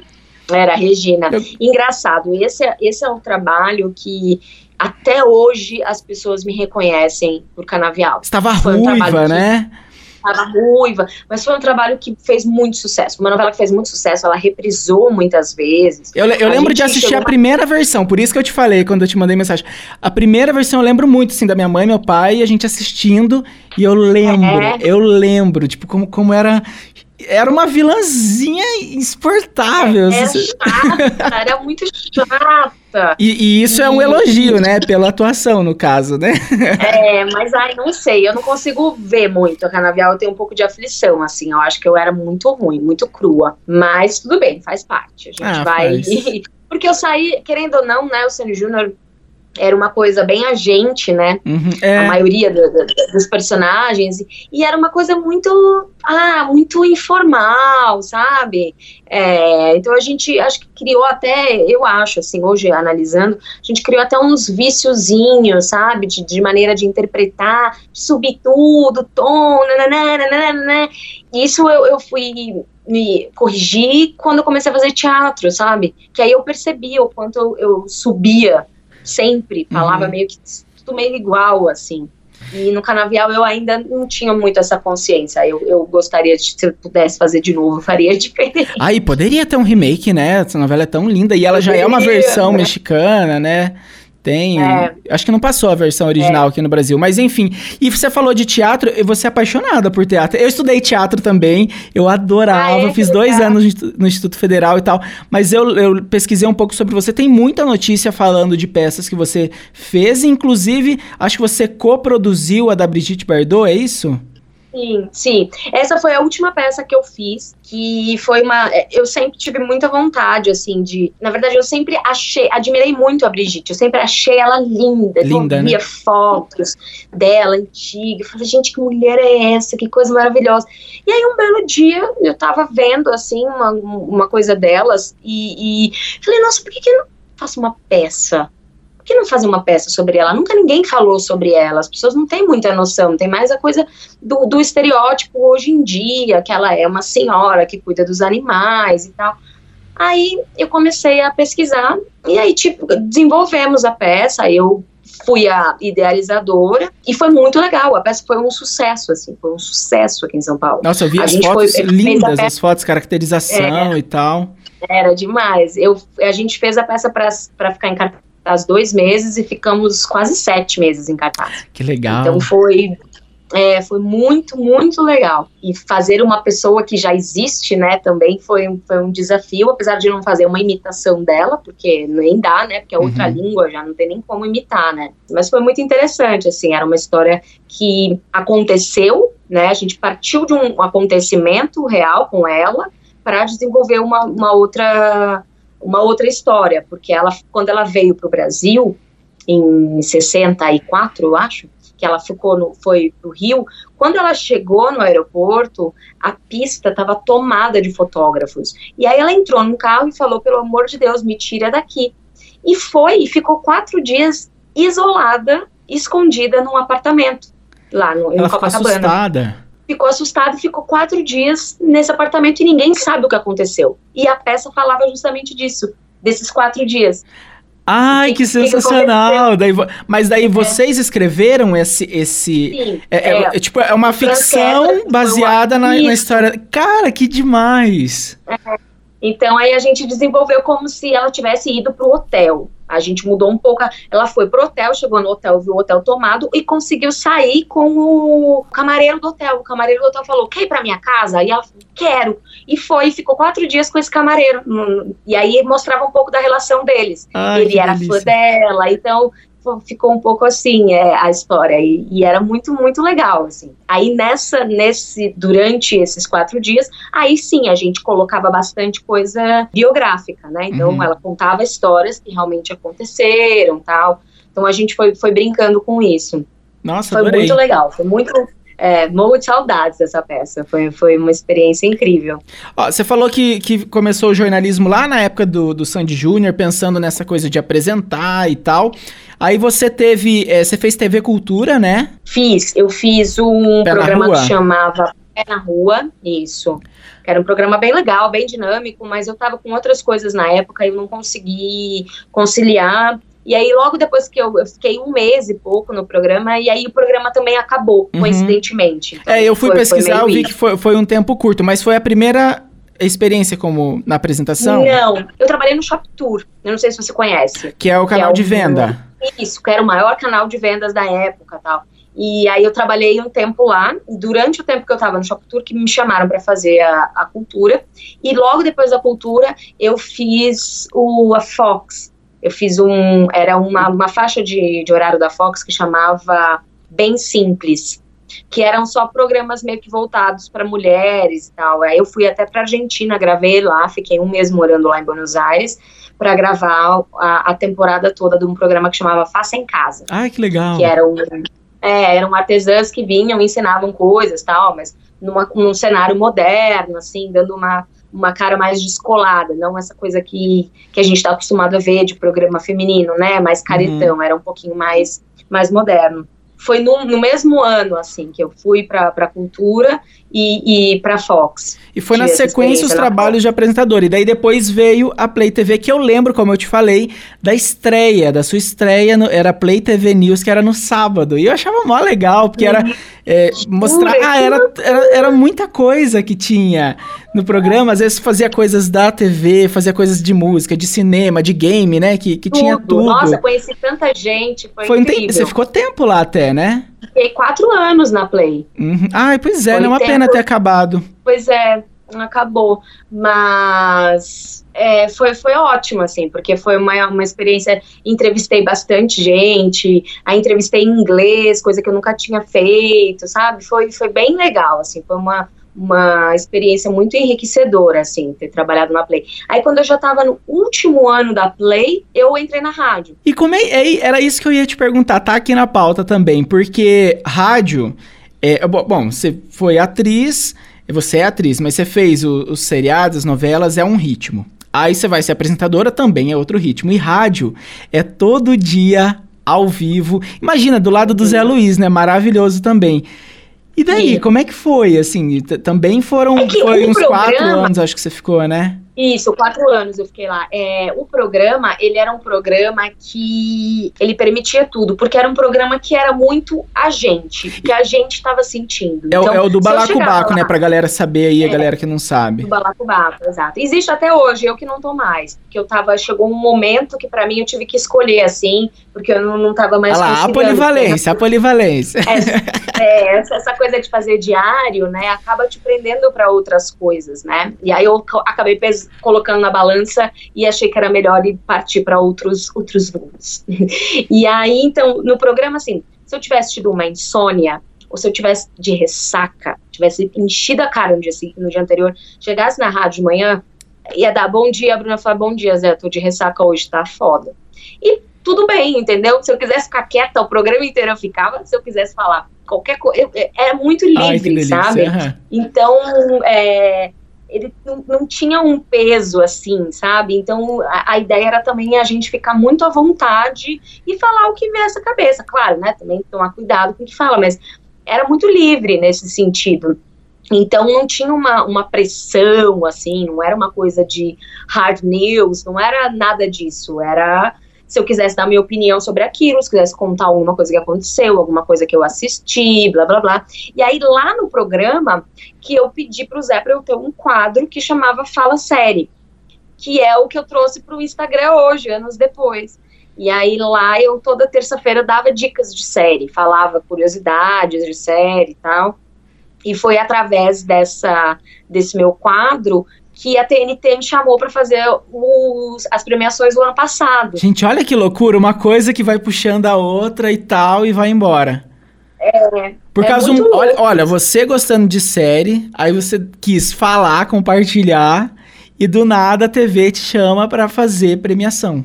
Era Regina. Engraçado, esse é, esse é um trabalho que até hoje as pessoas me reconhecem por canavial. Estava ruiva, um né? Que estava ruiva, mas foi um trabalho que fez muito sucesso. Uma novela que fez muito sucesso, ela reprisou muitas vezes. Eu, eu lembro de assistir a primeira versão, por isso que eu te falei quando eu te mandei mensagem. A primeira versão eu lembro muito, assim, da minha mãe, meu pai, a gente assistindo, e eu lembro, é. eu lembro, tipo, como, como era era uma vilãzinha insuportável. Era chata, era muito chata. E, e isso é um elogio, né? Pela atuação, no caso, né? É, mas ai, não sei, eu não consigo ver muito a Canavial, eu tenho um pouco de aflição, assim, eu acho que eu era muito ruim, muito crua. Mas tudo bem, faz parte. A gente ah, vai. Porque eu saí, querendo ou não, né, o Sandy Júnior era uma coisa bem agente, né? Uhum, é. A maioria do, do, dos personagens. E era uma coisa muito, ah, muito informal, sabe? É, então a gente, acho que criou até, eu acho, assim, hoje analisando, a gente criou até uns viciozinhos, sabe? De, de maneira de interpretar, de subir tudo, tom, nananana, Isso eu, eu fui me corrigir quando eu comecei a fazer teatro, sabe? Que aí eu percebi o quanto eu, eu subia sempre, falava uhum. meio que tudo meio igual, assim. E no Canavial eu ainda não tinha muito essa consciência. Eu, eu gostaria de, se eu pudesse fazer de novo, faria diferente. Aí poderia ter um remake, né? Essa novela é tão linda. E ela poderia, já é uma versão né? mexicana, né? Tem. É. Acho que não passou a versão original é. aqui no Brasil. Mas enfim. E você falou de teatro, e você é apaixonada por teatro. Eu estudei teatro também. Eu adorava. Ah, é? fiz dois anos no Instituto Federal e tal. Mas eu, eu pesquisei um pouco sobre você. Tem muita notícia falando de peças que você fez. Inclusive, acho que você coproduziu a da Brigitte Bardot, é isso? Sim, sim. Essa foi a última peça que eu fiz, que foi uma. É, eu sempre tive muita vontade, assim, de. Na verdade, eu sempre achei, admirei muito a Brigitte, eu sempre achei ela linda. Linda. Eu via né? fotos dela antiga. Eu falei, gente, que mulher é essa? Que coisa maravilhosa. E aí, um belo dia, eu tava vendo, assim, uma, uma coisa delas e, e falei, nossa, por que, que eu não faço uma peça que não fazer uma peça sobre ela? Nunca ninguém falou sobre ela, as pessoas não têm muita noção, tem mais a coisa do, do estereótipo hoje em dia, que ela é uma senhora que cuida dos animais e tal. Aí eu comecei a pesquisar e aí, tipo, desenvolvemos a peça, eu fui a idealizadora e foi muito legal. A peça foi um sucesso, assim, foi um sucesso aqui em São Paulo. Nossa, eu vi a as fotos foi, lindas, as fotos, caracterização é, e tal. Era demais. Eu, a gente fez a peça para ficar em cartaz dois meses e ficamos quase sete meses em cartaz. Que legal. Então foi É, foi muito, muito legal. E fazer uma pessoa que já existe, né, também foi, foi um desafio, apesar de não fazer uma imitação dela, porque nem dá, né, porque é outra uhum. língua, já não tem nem como imitar, né. Mas foi muito interessante, assim, era uma história que aconteceu, né, a gente partiu de um acontecimento real com ela para desenvolver uma, uma outra uma outra história, porque ela, quando ela veio para o Brasil, em 64, eu acho, que ela ficou no, foi pro Rio, quando ela chegou no aeroporto, a pista estava tomada de fotógrafos. E aí ela entrou no carro e falou, pelo amor de Deus, me tira daqui. E foi, e ficou quatro dias isolada, escondida num apartamento, lá no, ela em Copacabana. Ficou assustada. Ficou assustada e ficou quatro dias nesse apartamento e ninguém sabe o que aconteceu. E a peça falava justamente disso, desses quatro dias. Ai, que, que sensacional! Que daí, mas daí é. vocês escreveram esse. esse Sim, é, é, é, tipo, é uma ficção baseada na, na, história. Cara, que demais! É. Então aí a gente desenvolveu como se ela tivesse ido para o hotel. A gente mudou um pouco. Ela foi pro hotel, chegou no hotel, viu o hotel tomado e conseguiu sair com o camareiro do hotel. O camareiro do hotel falou: Quer ir pra minha casa? E ela falou: Quero. E foi, ficou quatro dias com esse camareiro. E aí mostrava um pouco da relação deles. Ai, Ele era delícia. fã dela, então ficou um pouco assim é, a história. E, e, era muito muito legal assim. Aí nessa nesse durante esses quatro dias aí sim a gente colocava bastante coisa biográfica né? Então uhum. ela contava histórias que realmente aconteceram tal. Então a gente foi foi brincando com isso. Nossa foi adorei. muito legal foi muito é, morro de saudades dessa peça. Foi, foi uma experiência incrível. Ó, você falou que, que começou o jornalismo lá na época do, do Sandy Júnior, pensando nessa coisa de apresentar e tal. Aí você teve. É, você fez TV Cultura, né? Fiz. Eu fiz um Pé programa que chamava Pé na Rua, isso. Era um programa bem legal, bem dinâmico, mas eu tava com outras coisas na época e eu não consegui conciliar. E aí, logo depois que eu, eu, fiquei um mês e pouco no programa, e aí o programa também acabou, uhum. coincidentemente. Então, é, eu fui foi, pesquisar, foi eu vi que foi, foi um tempo curto, mas foi a primeira experiência como na apresentação? Não, eu trabalhei no Shop Tour, eu não sei se você conhece. Que é o canal é de venda. Isso, que era o maior canal de vendas da época tal. E aí eu trabalhei um tempo lá, durante o tempo que eu estava no Shop Tour, que me chamaram para fazer a, a, cultura. E logo depois da cultura, eu fiz o a Fox, eu fiz um. Era uma, uma faixa de, de horário da Fox que chamava Bem Simples, que eram só programas meio que voltados para mulheres e tal. Aí eu fui até para Argentina, gravei lá, fiquei um mês morando lá em Buenos Aires para gravar a, a, temporada toda de um programa que chamava Faça em Casa. Ai, que legal. Que eram, é, eram artesãs que vinham, ensinavam coisas tal, mas numa, num cenário moderno, assim, dando uma uma cara mais descolada, não essa coisa que, que a gente está acostumado a ver de programa feminino, né? Mais caretão, uhum. era um pouquinho mais, mais moderno. Foi no, no mesmo ano, assim, que eu fui para a cultura e, e para Fox. E foi na sequência os trabalhos de apresentador. E daí depois veio a Play TV, que eu lembro, como eu te falei, da estreia, da sua estreia, no, era Play TV News, que era no sábado. E eu achava mó legal, porque era é, mostrar. Ah, era, era, era muita coisa que tinha no programa. Às vezes fazia coisas da TV, fazia coisas de música, de cinema, de game, né? Que, que tudo. tinha tudo. Nossa, conheci tanta gente. Foi, foi incrível. Você ficou tempo lá até, né? Fiquei quatro anos na Play. Uhum. Ai, pois é, foi não é uma tempo... pena ter acabado. Pois é, acabou. Mas é, foi, foi ótimo, assim, porque foi uma, uma experiência. Entrevistei bastante gente, a entrevistei em inglês, coisa que eu nunca tinha feito, sabe? Foi, foi bem legal, assim, foi uma, uma experiência muito enriquecedora, assim, ter trabalhado na Play. Aí, quando eu já estava no último ano da Play, eu entrei na rádio. E como é, é, era isso que eu ia te perguntar, tá aqui na pauta também, porque rádio. É, bom, você foi atriz, você é atriz, mas você fez o, os seriados, as novelas, é um ritmo. Aí você vai ser apresentadora, também é outro ritmo. E rádio é todo dia ao vivo. Imagina, do lado do Zé Luiz, né? Maravilhoso também. E daí, como é que foi? Assim, também foram é foi uns programa... quatro anos, acho que você ficou, né? Isso, quatro anos eu fiquei lá. É, o programa, ele era um programa que ele permitia tudo, porque era um programa que era muito a gente, que a gente estava sentindo. É, então, é, o do balacobaco, né? Pra galera saber aí, a é, galera que não sabe. Do balacobaco, exato. Existe até hoje, eu que não tô mais, porque eu tava, chegou um momento que para mim eu tive que escolher, assim, porque eu não, não tava mais Olha lá, a polivalência, a polivalência. É, é, essa coisa de fazer diário, né, acaba te prendendo para outras coisas, né? E aí eu acabei colocando na balança e achei que era melhor ir partir para outros outros voos. e aí, então, no programa, assim, se eu tivesse tido uma insônia, ou se eu tivesse de ressaca, tivesse enchido a cara no dia, no dia anterior, chegasse na rádio de manhã, ia dar bom dia, a Bruna falar, bom dia, Zé, tô de ressaca hoje, tá foda. E tudo bem, entendeu? Se eu quisesse ficar quieta, o programa inteiro eu ficava, se eu quisesse falar qualquer coisa, era muito livre, Ai, sabe? Uhum. Então, é, ele não, não, tinha um peso assim, sabe? Então a, a, ideia era também a gente ficar muito à vontade e falar o que vê essa cabeça, claro, né? Também tomar cuidado com o que fala, mas era muito livre nesse sentido. Então não tinha uma, uma pressão assim, não era uma coisa de hard news, não era nada disso, era se eu quisesse dar minha opinião sobre aquilo, se quisesse contar alguma coisa que aconteceu, alguma coisa que eu assisti, blá blá blá. E aí lá no programa que eu pedi para o Zé para eu ter um quadro que chamava Fala Série, que é o que eu trouxe para o Instagram hoje, anos depois. E aí lá eu toda terça-feira dava dicas de série, falava curiosidades de série e tal. E foi através dessa desse meu quadro que a TNT me chamou para fazer os, as premiações do ano passado. Gente, olha que loucura, uma coisa que vai puxando a outra e tal e vai embora. É. Por é causa um, olha, olha, você gostando de série, aí você quis falar, compartilhar e do nada a TV te chama para fazer premiação.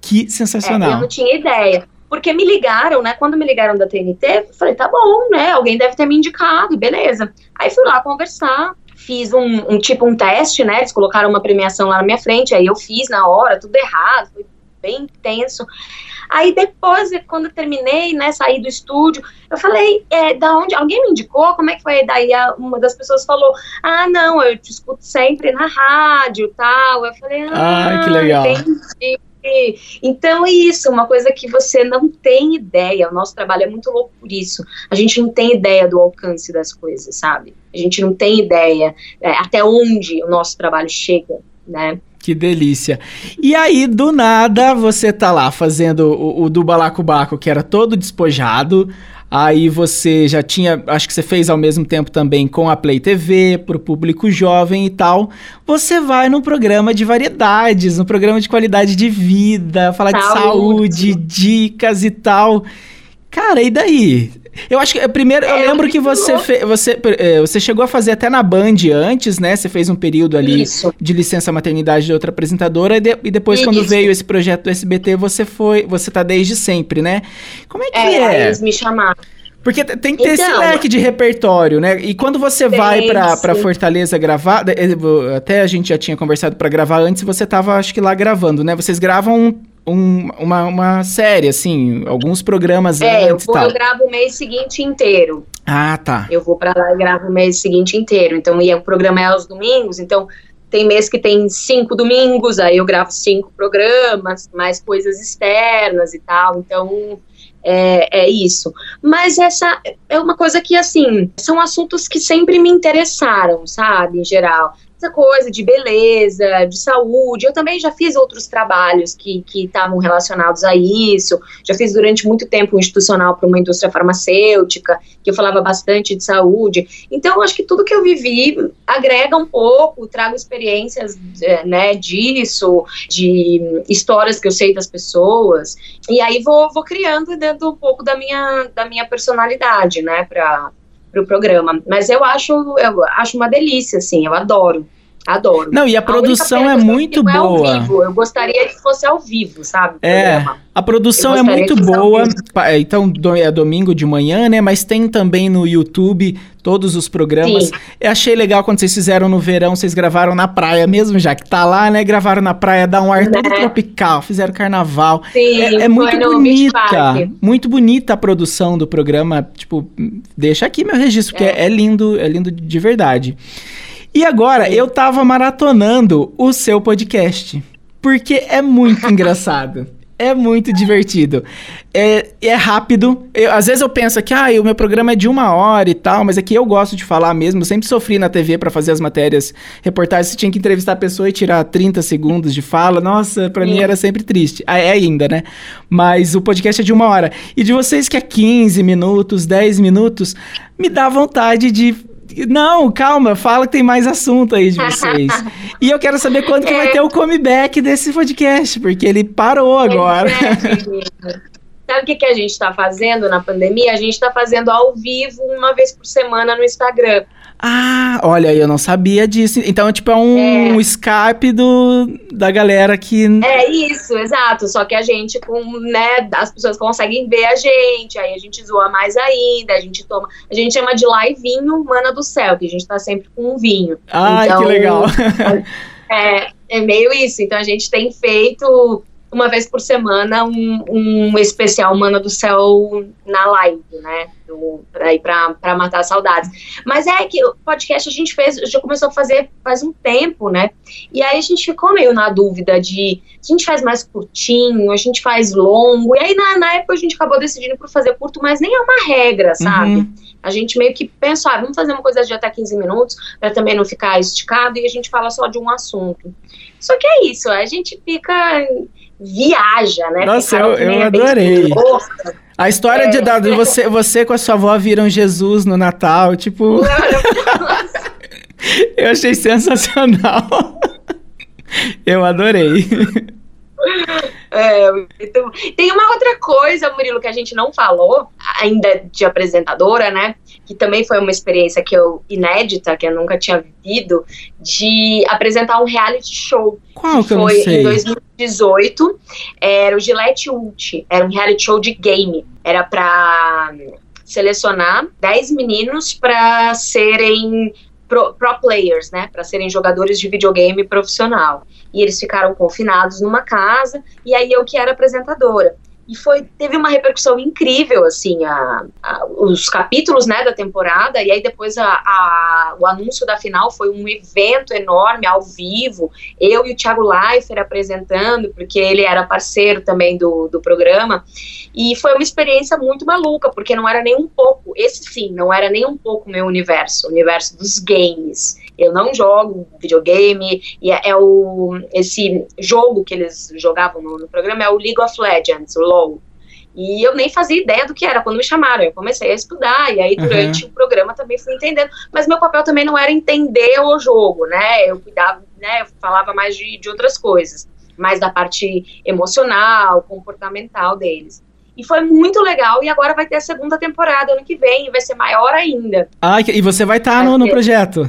Que sensacional. É, eu não tinha ideia. Porque me ligaram, né? Quando me ligaram da TNT, eu falei, tá bom, né? Alguém deve ter me indicado, beleza. Aí fui lá conversar, fiz um, um, tipo um teste, né? Eles colocaram uma premiação lá na minha frente, aí eu fiz na hora, tudo errado, foi bem tenso. Aí depois, quando eu terminei, né, saí do estúdio, eu falei, é, da onde? Alguém me indicou? Como é que foi? Daí uma das pessoas falou, ah, não, eu te escuto sempre na rádio tal. Eu falei, ah, Ai, que legal. entendi. Então é isso, uma coisa que você não tem ideia. O nosso trabalho é muito louco por isso. A gente não tem ideia do alcance das coisas, sabe? A gente não tem ideia é, até onde o nosso trabalho chega, né? Que delícia. E aí, do nada, você tá lá fazendo o, o do Balacobaco, que era todo despojado. Aí você já tinha, acho que você fez ao mesmo tempo também com a Play TV, pro público jovem e tal. Você vai no programa de variedades, no programa de qualidade de vida, falar saúde. de saúde, dicas e tal. Cara, e daí? Eu acho que primeiro eu é, lembro que você fe, você é, você chegou a fazer até na Band antes, né? Você fez um período ali Isso. de licença maternidade de outra apresentadora e, de, e depois Isso. quando veio esse projeto do SBT, você foi, você tá desde sempre, né? Como é que é? é? Eles me chamaram. Porque tem que ter então, esse leque de repertório, né? E quando você vai pra, pra Fortaleza gravar, até a gente já tinha conversado para gravar antes, você tava, acho que lá gravando, né? Vocês gravam um, uma, uma série, assim, alguns programas é, antes eu, vou, eu gravo o mês seguinte inteiro. Ah, tá. Eu vou para lá e gravo o mês seguinte inteiro. Então, e o programa é aos domingos, então tem mês que tem cinco domingos, aí eu gravo cinco programas, mais coisas externas e tal. Então, é, é, isso. Mas essa é uma coisa que, assim, são assuntos que sempre me interessaram, sabe, em geral essa coisa de beleza, de saúde. Eu também já fiz outros trabalhos que estavam relacionados a isso. Já fiz durante muito tempo um institucional para uma indústria farmacêutica, que eu falava bastante de saúde. Então, acho que tudo que eu vivi agrega um pouco, trago experiências é, né, disso, de histórias que eu sei das pessoas. E aí vou, vou criando dentro um pouco da minha, da minha personalidade, né, para pro programa. Mas eu acho, eu acho uma delícia, assim, eu adoro. Adoro. Não, e a, a produção é muito boa. É vivo. Eu gostaria que fosse ao vivo, sabe? É. A produção é muito boa. Então, é domingo de manhã, né? Mas tem também no YouTube todos os programas. Sim. Eu achei legal quando vocês fizeram no verão, vocês gravaram na praia mesmo, já que tá lá, né? Gravaram na praia, dá um ar né? todo tropical, fizeram carnaval. Sim, é, é muito bonita. Muito bonita a produção do programa. Tipo, deixa aqui meu registro, porque é, é lindo, é lindo de verdade. E agora eu tava maratonando o seu podcast. Porque é muito engraçado. É muito divertido. É, é rápido. Eu, às vezes eu penso que ah, o meu programa é de uma hora e tal, mas é eu gosto de falar mesmo. Eu sempre sofri na TV para fazer as matérias, reportagens. Você tinha que entrevistar a pessoa e tirar 30 segundos de fala. Nossa, para mim era sempre triste. Ah, é ainda, né? Mas o podcast é de uma hora. E de vocês que é 15 minutos, 10 minutos, me dá vontade de não, calma, fala que tem mais assunto aí de vocês. e eu quero saber quando que é. vai ter o comeback desse podcast, porque ele parou agora. Sabe o que, que a gente está fazendo na pandemia? A gente está fazendo ao vivo uma vez por semana no Instagram. Ah, olha, eu não sabia disso. Então, tipo, é um é. Skype do, da galera que. É isso, exato. Só que a gente, com, né, as pessoas conseguem ver a gente, aí a gente zoa mais ainda, a gente toma. A gente chama de livinho mana do céu, que a gente tá sempre com um vinho. Ai, então, que legal. é, é meio isso. Então a gente tem feito uma vez por semana um, um especial Mana do Céu na live, né? Do, pra, pra, pra matar saudades. Mas é que o podcast a gente fez, já começou a fazer faz um tempo, né? E aí a gente ficou meio na dúvida de a gente faz mais curtinho, a gente faz longo. E aí na, na época a gente acabou decidindo por fazer curto, mas nem é uma regra, sabe? Uhum. A gente meio que pensou, ah, vamos fazer uma coisa de até 15 minutos, para também não ficar esticado, e a gente fala só de um assunto. Só que é isso, a gente fica viaja, né? Nossa, eu, eu é adorei. A história é, de, da, de você, você com a sua avó viram Jesus no Natal, tipo. eu achei sensacional. eu adorei. É, então, tem uma outra coisa, Murilo, que a gente não falou, ainda de apresentadora, né? Que também foi uma experiência que eu inédita, que eu nunca tinha vivido, de apresentar um reality show. Qual que, que foi em 2018. Era o Gillette Ult, era um reality show de game. Era para selecionar 10 meninos para serem pro, pro, players, né, para serem jogadores de videogame profissional. E eles ficaram confinados numa casa, e aí eu que era apresentadora e foi teve uma repercussão incrível assim a, a, os capítulos né da temporada e aí depois a, a, o anúncio da final foi um evento enorme ao vivo eu e o Thiago Leifert apresentando porque ele era parceiro também do, do programa e foi uma experiência muito maluca porque não era nem um pouco esse sim não era nem um pouco meu universo o universo dos games eu não jogo videogame, e é, é o, esse jogo que eles jogavam no, no, programa é o League of Legends, o LoL. E eu nem fazia ideia do que era quando me chamaram. Eu comecei a estudar, e aí durante uhum. o programa também fui entendendo. Mas meu papel também não era entender o jogo, né? Eu cuidava, né? Eu falava mais de, de outras coisas, mais da parte emocional, comportamental deles. E foi muito legal. E agora vai ter a segunda temporada ano que vem, e vai ser maior ainda. Ah, e você vai estar tá no, no projeto?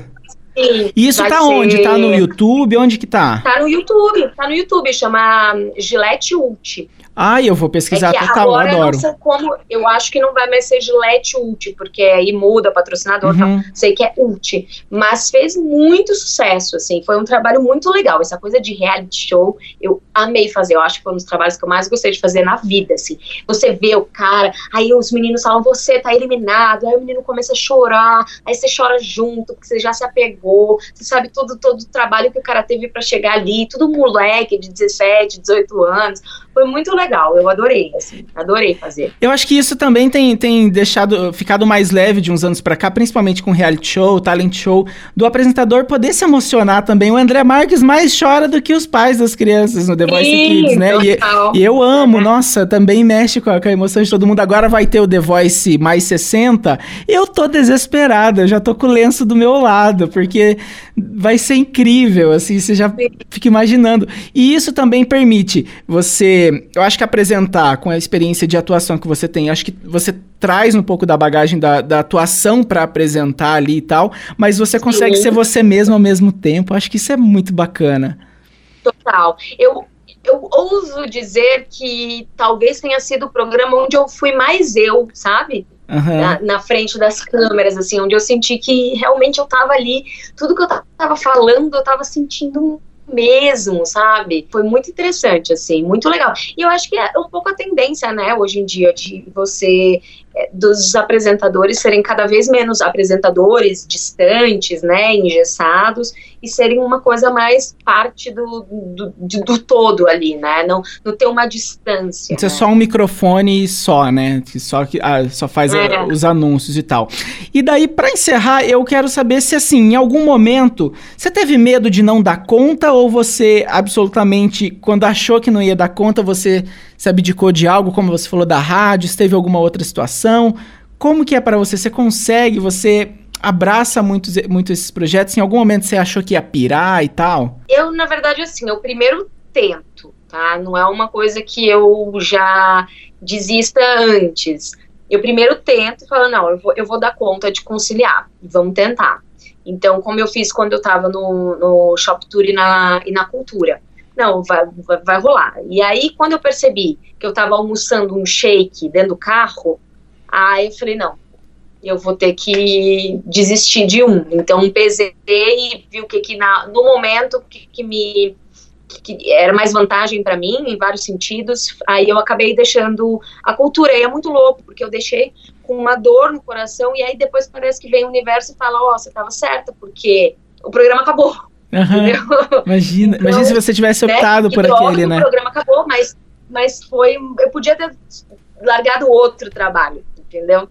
Sim. E isso tá ser... onde? Tá no YouTube? Onde que tá? Tá no YouTube, tá no YouTube, chama Gillette Ult. Ah, eu vou pesquisar é total, agora eu adoro. Sei como, eu acho que não vai mais ser Gillette Ult, porque aí muda patrocinador, uhum. sei que é Ult, mas fez muito sucesso, assim, foi um trabalho muito legal, essa coisa de reality show, eu amei fazer, eu acho que foi um dos trabalhos que eu mais gostei de fazer na vida, assim, você vê o cara, aí os meninos falam, você tá eliminado, aí o menino começa a chorar, aí você chora junto, porque você já se apegou, você sabe todo, todo o trabalho que o cara teve para chegar ali, tudo moleque de 17, 18 anos, foi muito legal, eu adorei, assim, adorei fazer. Eu acho que isso também tem, tem deixado, ficado mais leve de uns anos para cá, principalmente com reality show, talent show, do apresentador poder se emocionar também. O André Marques mais chora do que os pais das crianças no The Voice Sim, Kids, né? E, e, eu amo, é. nossa, também mexe com a, com a, emoção de todo mundo. Agora vai ter o The Voice mais 60. Eu tô desesperada, eu já tô com o lenço do meu lado, porque vai ser incrível, assim, você já fica imaginando. E isso também permite você eu acho que apresentar com a experiência de atuação que você tem, acho que você traz um pouco da bagagem da, da atuação para apresentar ali e tal, mas você consegue Sim. ser você mesmo ao mesmo tempo. Acho que isso é muito bacana. Total. Eu, eu ouso dizer que talvez tenha sido o programa onde eu fui mais eu, sabe? Uhum. Na, na, frente das câmeras, assim, onde eu senti que realmente eu tava ali, tudo que eu tava falando, eu tava sentindo mesmo, sabe? Foi muito interessante, assim, muito legal. E eu acho que é um pouco a tendência, né, hoje em dia, de você é, dos apresentadores serem cada vez menos apresentadores distantes, né, engessados, e serem uma coisa mais parte do, do, do, do todo ali, né, não, não ter uma distância. Isso é né? é só um microfone só, né, que só, que, ah, só faz é. a, os anúncios e tal. E daí, para encerrar, eu quero saber se, assim, em algum momento, você teve medo de não dar conta, ou você, absolutamente, quando achou que não ia dar conta, você se abdicou de algo, como você falou da rádio, se teve alguma outra situação. Como que é para você? Você consegue, você abraça muitos, muito esses projetos? Em algum momento você achou que ia pirar e tal? Eu, na verdade, assim, eu primeiro tento, tá? Não é uma coisa que eu já desista antes. Eu primeiro tento e falo, não, eu vou, eu vou dar conta de conciliar, vamos tentar. Então, como eu fiz quando eu estava no, no Shop Tour e na, e na Cultura não, vai, vai, vai, rolar. E aí, quando eu percebi que eu tava almoçando um shake dentro do carro, aí eu falei, não, eu vou ter que desistir de um. Então, pesei e vi o que que na, no momento que, que me que era mais vantagem para mim em vários sentidos. Aí eu acabei deixando a cultura. E é muito louco, porque eu deixei com uma dor no coração e aí depois parece que vem o universo e fala: "Ó, oh, você estava certa, porque o programa acabou". Uhum. Imagina, então, imagina se você tivesse né, optado né? por aquele, né? O programa acabou, mas, mas foi. Eu podia ter largado outro trabalho, entendeu?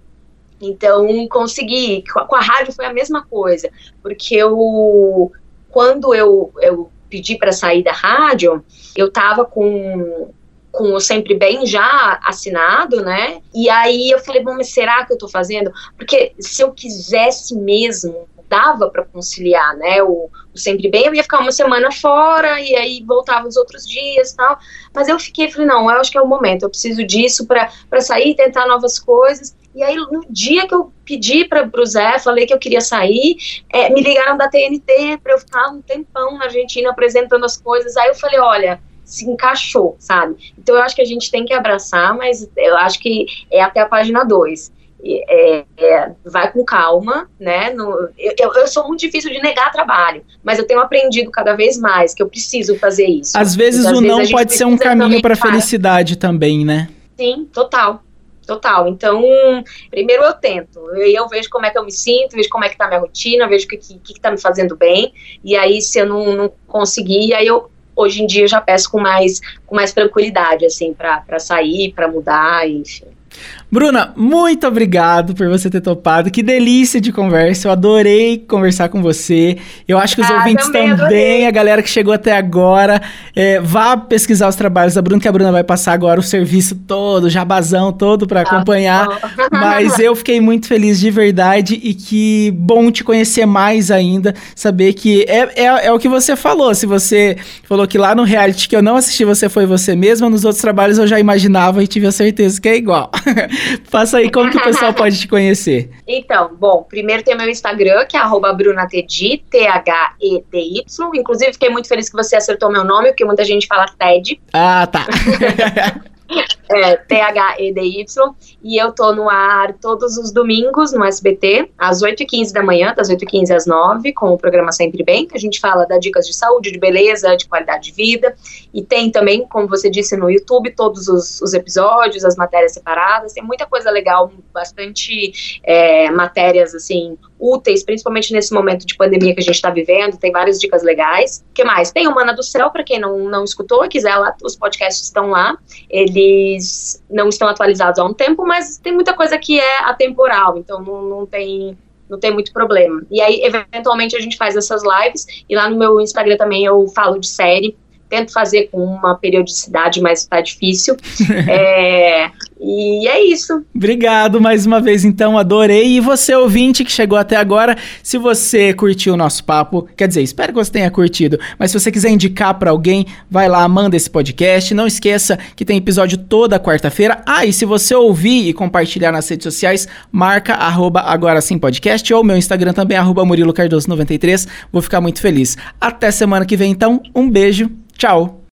Então, consegui. Com a rádio foi a mesma coisa, porque eu. Quando eu, eu pedi para sair da rádio, eu tava com com o Sempre Bem já assinado, né? E aí eu falei, bom, mas será que eu tô fazendo? Porque se eu quisesse mesmo dava para conciliar, né? O, o, sempre bem, eu ia ficar uma semana fora e aí voltava os outros dias tal. Mas eu fiquei, falei, não, eu acho que é o momento, eu preciso disso para sair, tentar novas coisas. E aí, no dia que eu pedi para o Zé, falei que eu queria sair, é, me ligaram da TNT para eu ficar um tempão na Argentina apresentando as coisas. Aí eu falei, olha, se encaixou, sabe? Então eu acho que a gente tem que abraçar, mas eu acho que é até a página 2 é, é, vai com calma, né? No, eu, eu, sou muito difícil de negar trabalho, mas eu tenho aprendido cada vez mais que eu preciso fazer isso. Às vezes o não pode ser um caminho para felicidade também, né? Sim, total. Total. Então, primeiro eu tento. Eu, eu vejo como é que eu me sinto, vejo como é que tá a minha rotina, vejo o que, que, que tá me fazendo bem. E aí, se eu não, não conseguir, aí eu hoje em dia já peço com mais, com mais tranquilidade, assim, para sair, para mudar, enfim. Bruna, muito obrigado por você ter topado. Que delícia de conversa. Eu adorei conversar com você. Eu acho que os ah, ouvintes também, também a galera que chegou até agora. É, vá pesquisar os trabalhos da Bruna, que a Bruna vai passar agora o serviço todo, o jabazão todo para tá acompanhar. Mas eu fiquei muito feliz de verdade e que bom te conhecer mais ainda. Saber que é, é, é o que você falou. Se você falou que lá no reality que eu não assisti, você foi você mesma, nos outros trabalhos eu já imaginava e tive a certeza que é igual. Faça aí como que o pessoal pode te conhecer. Então, bom, primeiro tem meu Instagram, que é brunatedi, T-H-E-D-Y. Inclusive, fiquei muito feliz que você acertou meu nome, porque muita gente fala TED. Ah, tá. é, T-H-E-D-Y, e eu tô no ar todos os domingos no SBT, às 8h15 da manhã, das 8h15 às 9 com o programa Sempre Bem, que a gente fala da dicas de saúde, de beleza, de qualidade de vida, e tem também, como você disse, no YouTube, todos os, os episódios, as matérias separadas, tem muita coisa legal, bastante é, matérias, assim, úteis, principalmente nesse momento de pandemia que a gente está vivendo, tem várias dicas legais. O que mais? Tem o Mana do Céu, para quem não, não escutou, quiser lá, os podcasts estão lá, eles não estão atualizados há um tempo, mas tem muita coisa que é atemporal, então não, não tem não tem muito problema. E aí, eventualmente, a gente faz essas lives, e lá no meu Instagram também eu falo de série, tento fazer com uma periodicidade, mas tá difícil. é, e é isso. Obrigado mais uma vez, então, adorei. E você, ouvinte, que chegou até agora, se você curtiu o nosso papo, quer dizer, espero que você tenha curtido, mas se você quiser indicar para alguém, vai lá, manda esse podcast. Não esqueça que tem episódio toda quarta-feira. Ah, e se você ouvir e compartilhar nas redes sociais, marca arroba agora sim podcast ou meu Instagram também, arroba Murilo Cardoso 93. Vou ficar muito feliz. Até semana que vem, então. Um beijo Tchau!